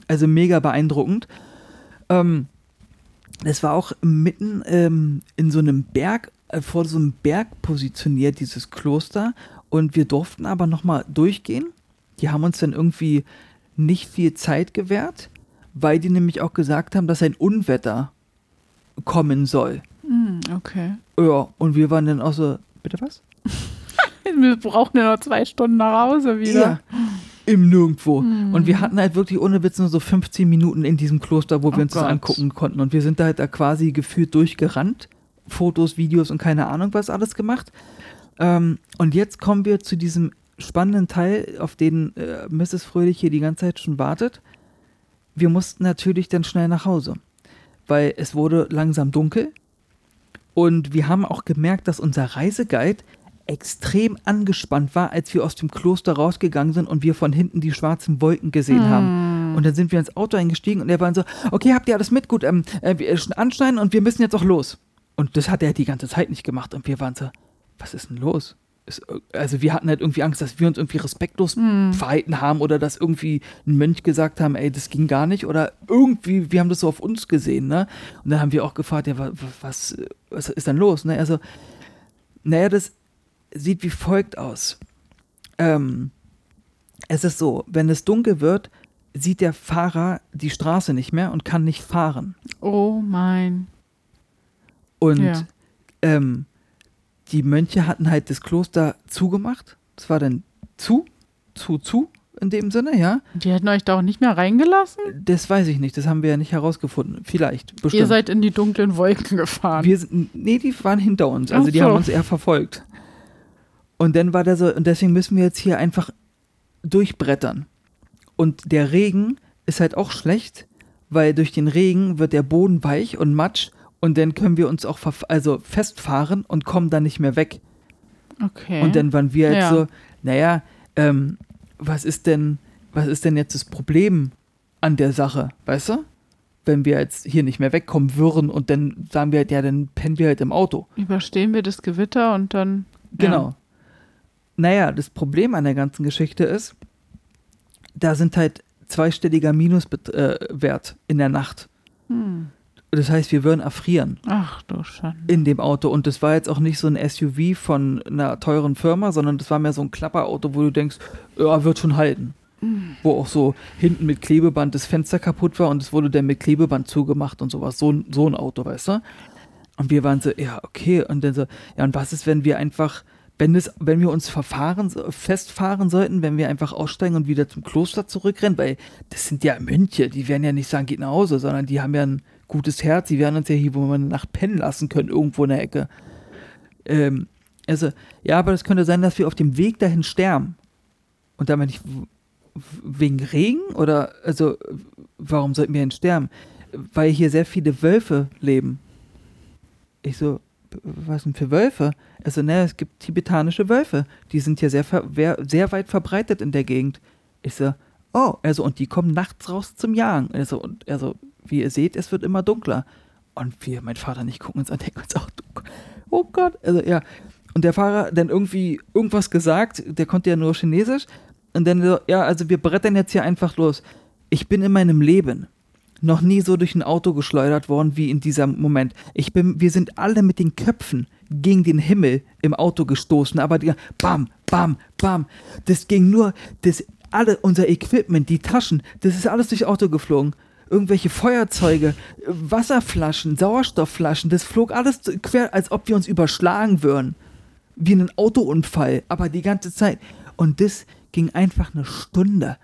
Also mega beeindruckend. Ähm, das war auch mitten ähm, in so einem Berg, äh, vor so einem Berg positioniert, dieses Kloster. Und wir durften aber nochmal durchgehen. Die haben uns dann irgendwie nicht viel Zeit gewährt, weil die nämlich auch gesagt haben, dass ein Unwetter kommen soll. Hm, okay. Ja, und wir waren dann auch so, bitte was? Wir brauchen ja noch zwei Stunden nach Hause wieder. Ja, im Nirgendwo. Hm. Und wir hatten halt wirklich ohne Witz nur so 15 Minuten in diesem Kloster, wo wir Oh uns das Gott. angucken konnten. Und wir sind da halt da quasi gefühlt durchgerannt. Fotos, Videos und keine Ahnung was alles gemacht. Ähm, und jetzt kommen wir zu diesem spannenden Teil, auf den äh, Mrs. Fröhlich hier die ganze Zeit schon wartet. Wir mussten natürlich dann schnell nach Hause, weil es wurde langsam dunkel. Und wir haben auch gemerkt, dass unser Reiseguide extrem angespannt war, als wir aus dem Kloster rausgegangen sind und wir von hinten die schwarzen Wolken gesehen haben. Und dann sind wir ins Auto eingestiegen und er war so, okay, habt ihr alles mit? Gut, ähm, äh, wir schon anschneiden und wir müssen jetzt auch los. Und das hat er die ganze Zeit nicht gemacht und wir waren so, was ist denn los? Äh, also wir hatten halt irgendwie Angst, dass wir uns irgendwie respektlos verhalten haben oder dass irgendwie ein Mönch gesagt haben, ey, das ging gar nicht oder irgendwie, wir haben das so auf uns gesehen, ne? Und dann haben wir auch gefragt, ja, wa- wa- was, äh, was ist denn los, ne? Also, naja, das sieht wie folgt aus. Ähm, es ist so, wenn es dunkel wird, sieht der Fahrer die Straße nicht mehr und kann nicht fahren. Oh mein. Und Ja. ähm, die Mönche hatten halt das Kloster zugemacht. Das war dann zu, zu, zu in dem Sinne, ja. Die hätten euch da auch nicht mehr reingelassen? Das weiß ich nicht, das haben wir ja nicht herausgefunden. Vielleicht, bestimmt. Ihr seid in die dunklen Wolken gefahren. Wir sind, nee, die waren hinter uns, also Ach die so. haben uns eher verfolgt. Und dann war der so, und deswegen müssen wir jetzt hier einfach durchbrettern. Und der Regen ist halt auch schlecht, weil durch den Regen wird der Boden weich und matsch und dann können wir uns auch also festfahren und kommen dann nicht mehr weg. okay. Und dann waren wir jetzt Ja. so, naja, ähm, was ist denn, was ist denn jetzt das Problem an der Sache, weißt du? Wenn wir jetzt hier nicht mehr wegkommen würden und dann sagen wir halt, ja, dann pennen wir halt im Auto. Überstehen wir das Gewitter und dann. Genau. Naja, das Problem an der ganzen Geschichte ist, da sind halt zweistelliger Minuswert äh, Wert in der Nacht. Hm. Das heißt, wir würden erfrieren Ach du Schande. in dem Auto. Und das war jetzt auch nicht so ein SUV von einer teuren Firma, sondern das war mehr so ein Klapperauto, wo du denkst, ja, wird schon halten. Wo auch so hinten mit Klebeband das Fenster kaputt war und es wurde dann mit Klebeband zugemacht und sowas. So, ein- so ein Auto, weißt du? Und wir waren so, ja, okay. Und dann so, ja, und was ist, wenn wir einfach, wenn es, wenn wir uns verfahren, festfahren sollten, wenn wir einfach aussteigen und wieder zum Kloster zurückrennen? Weil das sind ja Mönche, die werden ja nicht sagen, geht nach Hause, sondern die haben ja ein gutes Herz, die werden uns ja hier, wo wir eine Nacht pennen lassen können, irgendwo in der Ecke. Ähm, also, ja, aber das könnte sein, dass wir auf dem Weg dahin sterben. Und damit nicht w- w- wegen Regen oder, also, warum sollten wir denn sterben? Weil hier sehr viele Wölfe leben. Ich so, "B- was denn für Wölfe? Also, ne, es gibt tibetanische Wölfe. Die sind hier sehr, sehr weit verbreitet in der Gegend. Ich so, oh, also, und die kommen nachts raus zum Jagen. Also, und, also, wie ihr seht, es wird immer dunkler. Und wir, mein Vater und ich gucken uns an, denken uns auch, oh Gott, also, ja. Und der Fahrer dann irgendwie irgendwas gesagt, der konnte ja nur Chinesisch. Und dann so, ja, also wir brettern jetzt hier einfach los. Ich bin in meinem Leben noch nie so durch ein Auto geschleudert worden wie in diesem Moment. Ich bin, wir sind alle mit den Köpfen gegen den Himmel im Auto gestoßen, aber die, bam, bam, bam. Das ging nur, das, alle, unser Equipment, die Taschen, das ist alles durchs Auto geflogen. Irgendwelche Feuerzeuge, Wasserflaschen, Sauerstoffflaschen, das flog alles quer, als ob wir uns überschlagen würden. Wie ein Autounfall, aber die ganze Zeit. Und das ging einfach eine Stunde.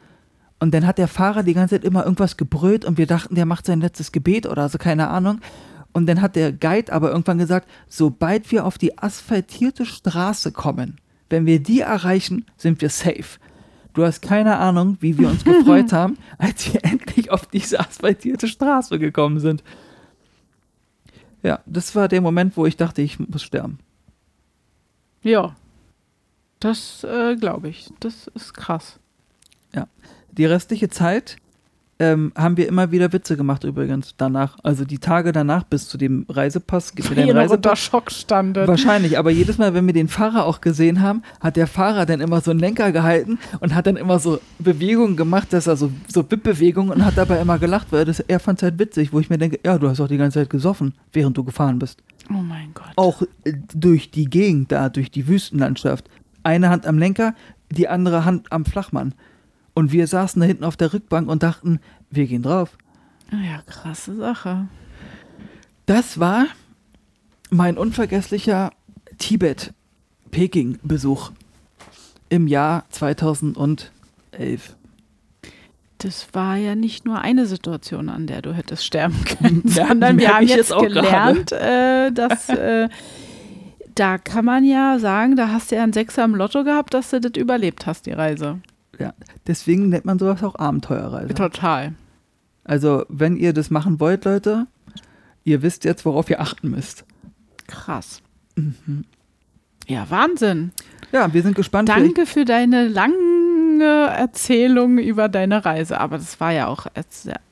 Und dann hat der Fahrer die ganze Zeit immer irgendwas gebrüllt und wir dachten, der macht sein letztes Gebet oder so, keine Ahnung. Und dann hat der Guide aber irgendwann gesagt, sobald wir auf die asphaltierte Straße kommen, wenn wir die erreichen, sind wir safe. Du hast keine Ahnung, wie wir uns gefreut haben, als wir endlich auf diese asphaltierte Straße gekommen sind. Ja, das war der Moment, wo ich dachte, ich muss sterben. Ja. Das äh, glaube ich. Das ist krass. Die restliche Zeit ähm, haben wir immer wieder Witze gemacht übrigens danach. Also die Tage danach bis zu dem Reisepass. Gib mir Weil deinen ihr noch Reisepass. unter Schock standet. Wahrscheinlich, aber jedes Mal, wenn wir den Fahrer auch gesehen haben, hat der Fahrer dann immer so einen Lenker gehalten und hat dann immer so Bewegungen gemacht, dass er so, so Wippbewegungen und hat dabei immer gelacht, weil das, er fand es halt witzig, wo ich mir denke, ja, du hast auch die ganze Zeit gesoffen, während du gefahren bist. Oh mein Gott. Auch äh, durch die Gegend da, durch die Wüstenlandschaft. Eine Hand am Lenker, die andere Hand am Flachmann. Und wir saßen da hinten auf der Rückbank und dachten, wir gehen drauf. Ja, krasse Sache. Das war mein unvergesslicher Tibet-Peking-Besuch im Jahr 2011. Das war ja nicht nur eine Situation, an der du hättest sterben können, Ja, sondern wir haben jetzt auch gelernt, äh, dass äh, da kann man ja sagen, da hast du ja einen Sechser im Lotto gehabt, dass du das überlebt hast, die Reise. Ja, deswegen nennt man sowas auch Abenteuerreise. Total. Also, wenn ihr das machen wollt, Leute, ihr wisst jetzt, worauf ihr achten müsst. Krass. Mhm. Ja, Wahnsinn. Ja, wir sind gespannt. Danke für deine lange Erzählung über deine Reise. Aber das war ja auch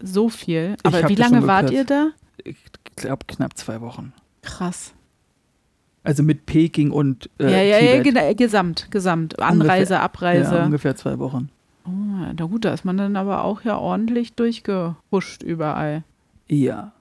so viel. Aber wie lange wart ihr da? Ich glaube, knapp zwei Wochen. Krass. Also mit Peking und äh, ja, ja, ja, Tibet. gena- gesamt, gesamt. Anreise, Abreise. Ja, ungefähr zwei Wochen. oh, na gut, da ist man dann aber auch ja ordentlich durchgehuscht überall. Ja.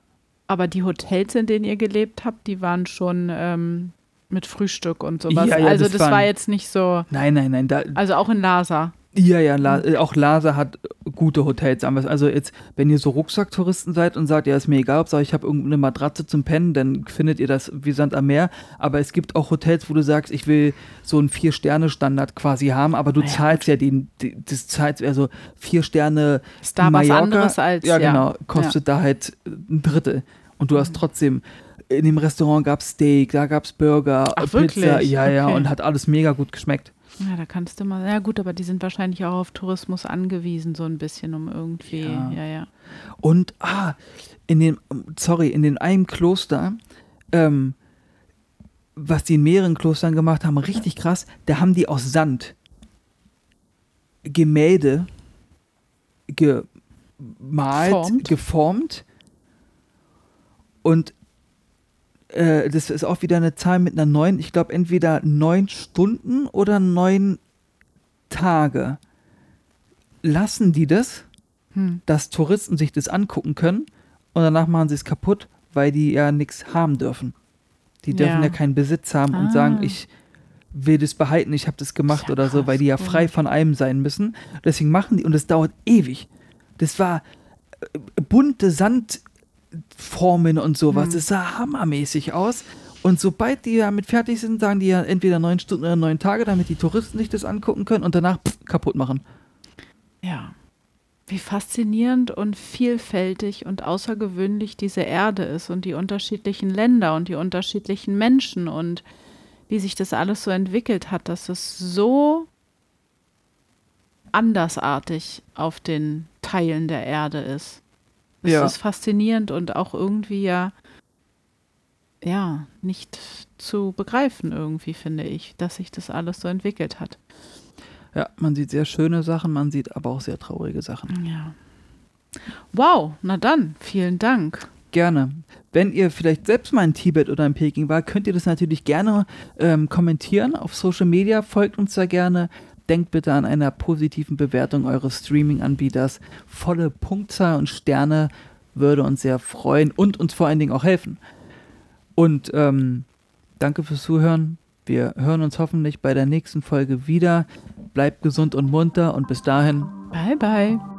Aber die Hotels, in denen ihr gelebt habt, die waren schon ähm, mit Frühstück und sowas. Ja, ja, also das das, war jetzt nicht so. Nein, nein, nein. Da, Also auch in Lhasa. Ja, ja, La, äh, auch Lhasa hat gute Hotels. Also jetzt, wenn ihr so Rucksacktouristen seid und sagt, ja, ist mir egal, ob ich habe irgendeine Matratze zum Pennen, dann findet ihr das wie Sand am Meer. Aber es gibt auch Hotels, wo du sagst, ich will so einen Vier-Sterne-Standard quasi haben, aber du Na ja, zahlst ja den, die, das zahlst also vier Sterne Ist da was Mallorca, anderes als. Ja, genau. Kostet da halt ein Drittel. Und du hast Mhm. trotzdem, in dem Restaurant gab es Steak, da gab es Burger, Ach, Pizza. wirklich? Ja, ja, Okay. und hat alles mega gut geschmeckt. Ja, da kannst du mal. Ja, gut, aber die sind wahrscheinlich auch auf Tourismus angewiesen, so ein bisschen, um irgendwie. Ja. Ja, ja. Und, ah, in dem, sorry, in dem einen Kloster, ähm, was die in mehreren Klostern gemacht haben, richtig krass, da haben die aus Sand Gemälde gemalt, Formt. geformt und äh, das ist auch wieder eine Zahl mit einer neun, ich glaube entweder neun Stunden oder neun Tage. Lassen die das Hm. dass Touristen sich das angucken können und danach machen sie es kaputt, weil die ja nichts haben dürfen. Die dürfen ja, Ja. keinen Besitz haben und Ah. sagen, ich will das behalten, ich habe das gemacht Ja, oder so, weil die ja frei von allem sein müssen. Deswegen machen die und es dauert ewig. Das war äh, bunte Sandformen und sowas. Hm. Das sah hammermäßig aus. Und sobald die damit fertig sind, sagen die ja entweder neun Stunden oder neun Tage, damit die Touristen sich das angucken können und danach pff, kaputt machen. Ja. Wie faszinierend und vielfältig und außergewöhnlich diese Erde ist und die unterschiedlichen Länder und die unterschiedlichen Menschen und wie sich das alles so entwickelt hat, dass es so andersartig auf den Teilen der Erde ist. Es Ja. ist faszinierend und auch irgendwie ja, ja, nicht zu begreifen irgendwie, finde ich, dass sich das alles so entwickelt hat. Ja, man sieht sehr schöne Sachen, man sieht aber auch sehr traurige Sachen. Ja. Wow, na dann, vielen Dank. Gerne. Wenn ihr vielleicht selbst mal in Tibet oder in Peking war, könnt ihr das natürlich gerne ähm, kommentieren auf Social Media. Folgt uns da gerne. Denkt bitte an einer positiven Bewertung eures Streaming-Anbieters. Volle Punktzahl und Sterne würde uns sehr freuen und uns vor allen Dingen auch helfen. Und ähm, danke fürs Zuhören. Wir hören uns hoffentlich bei der nächsten Folge wieder. Bleibt gesund und munter und bis dahin Bye, bye.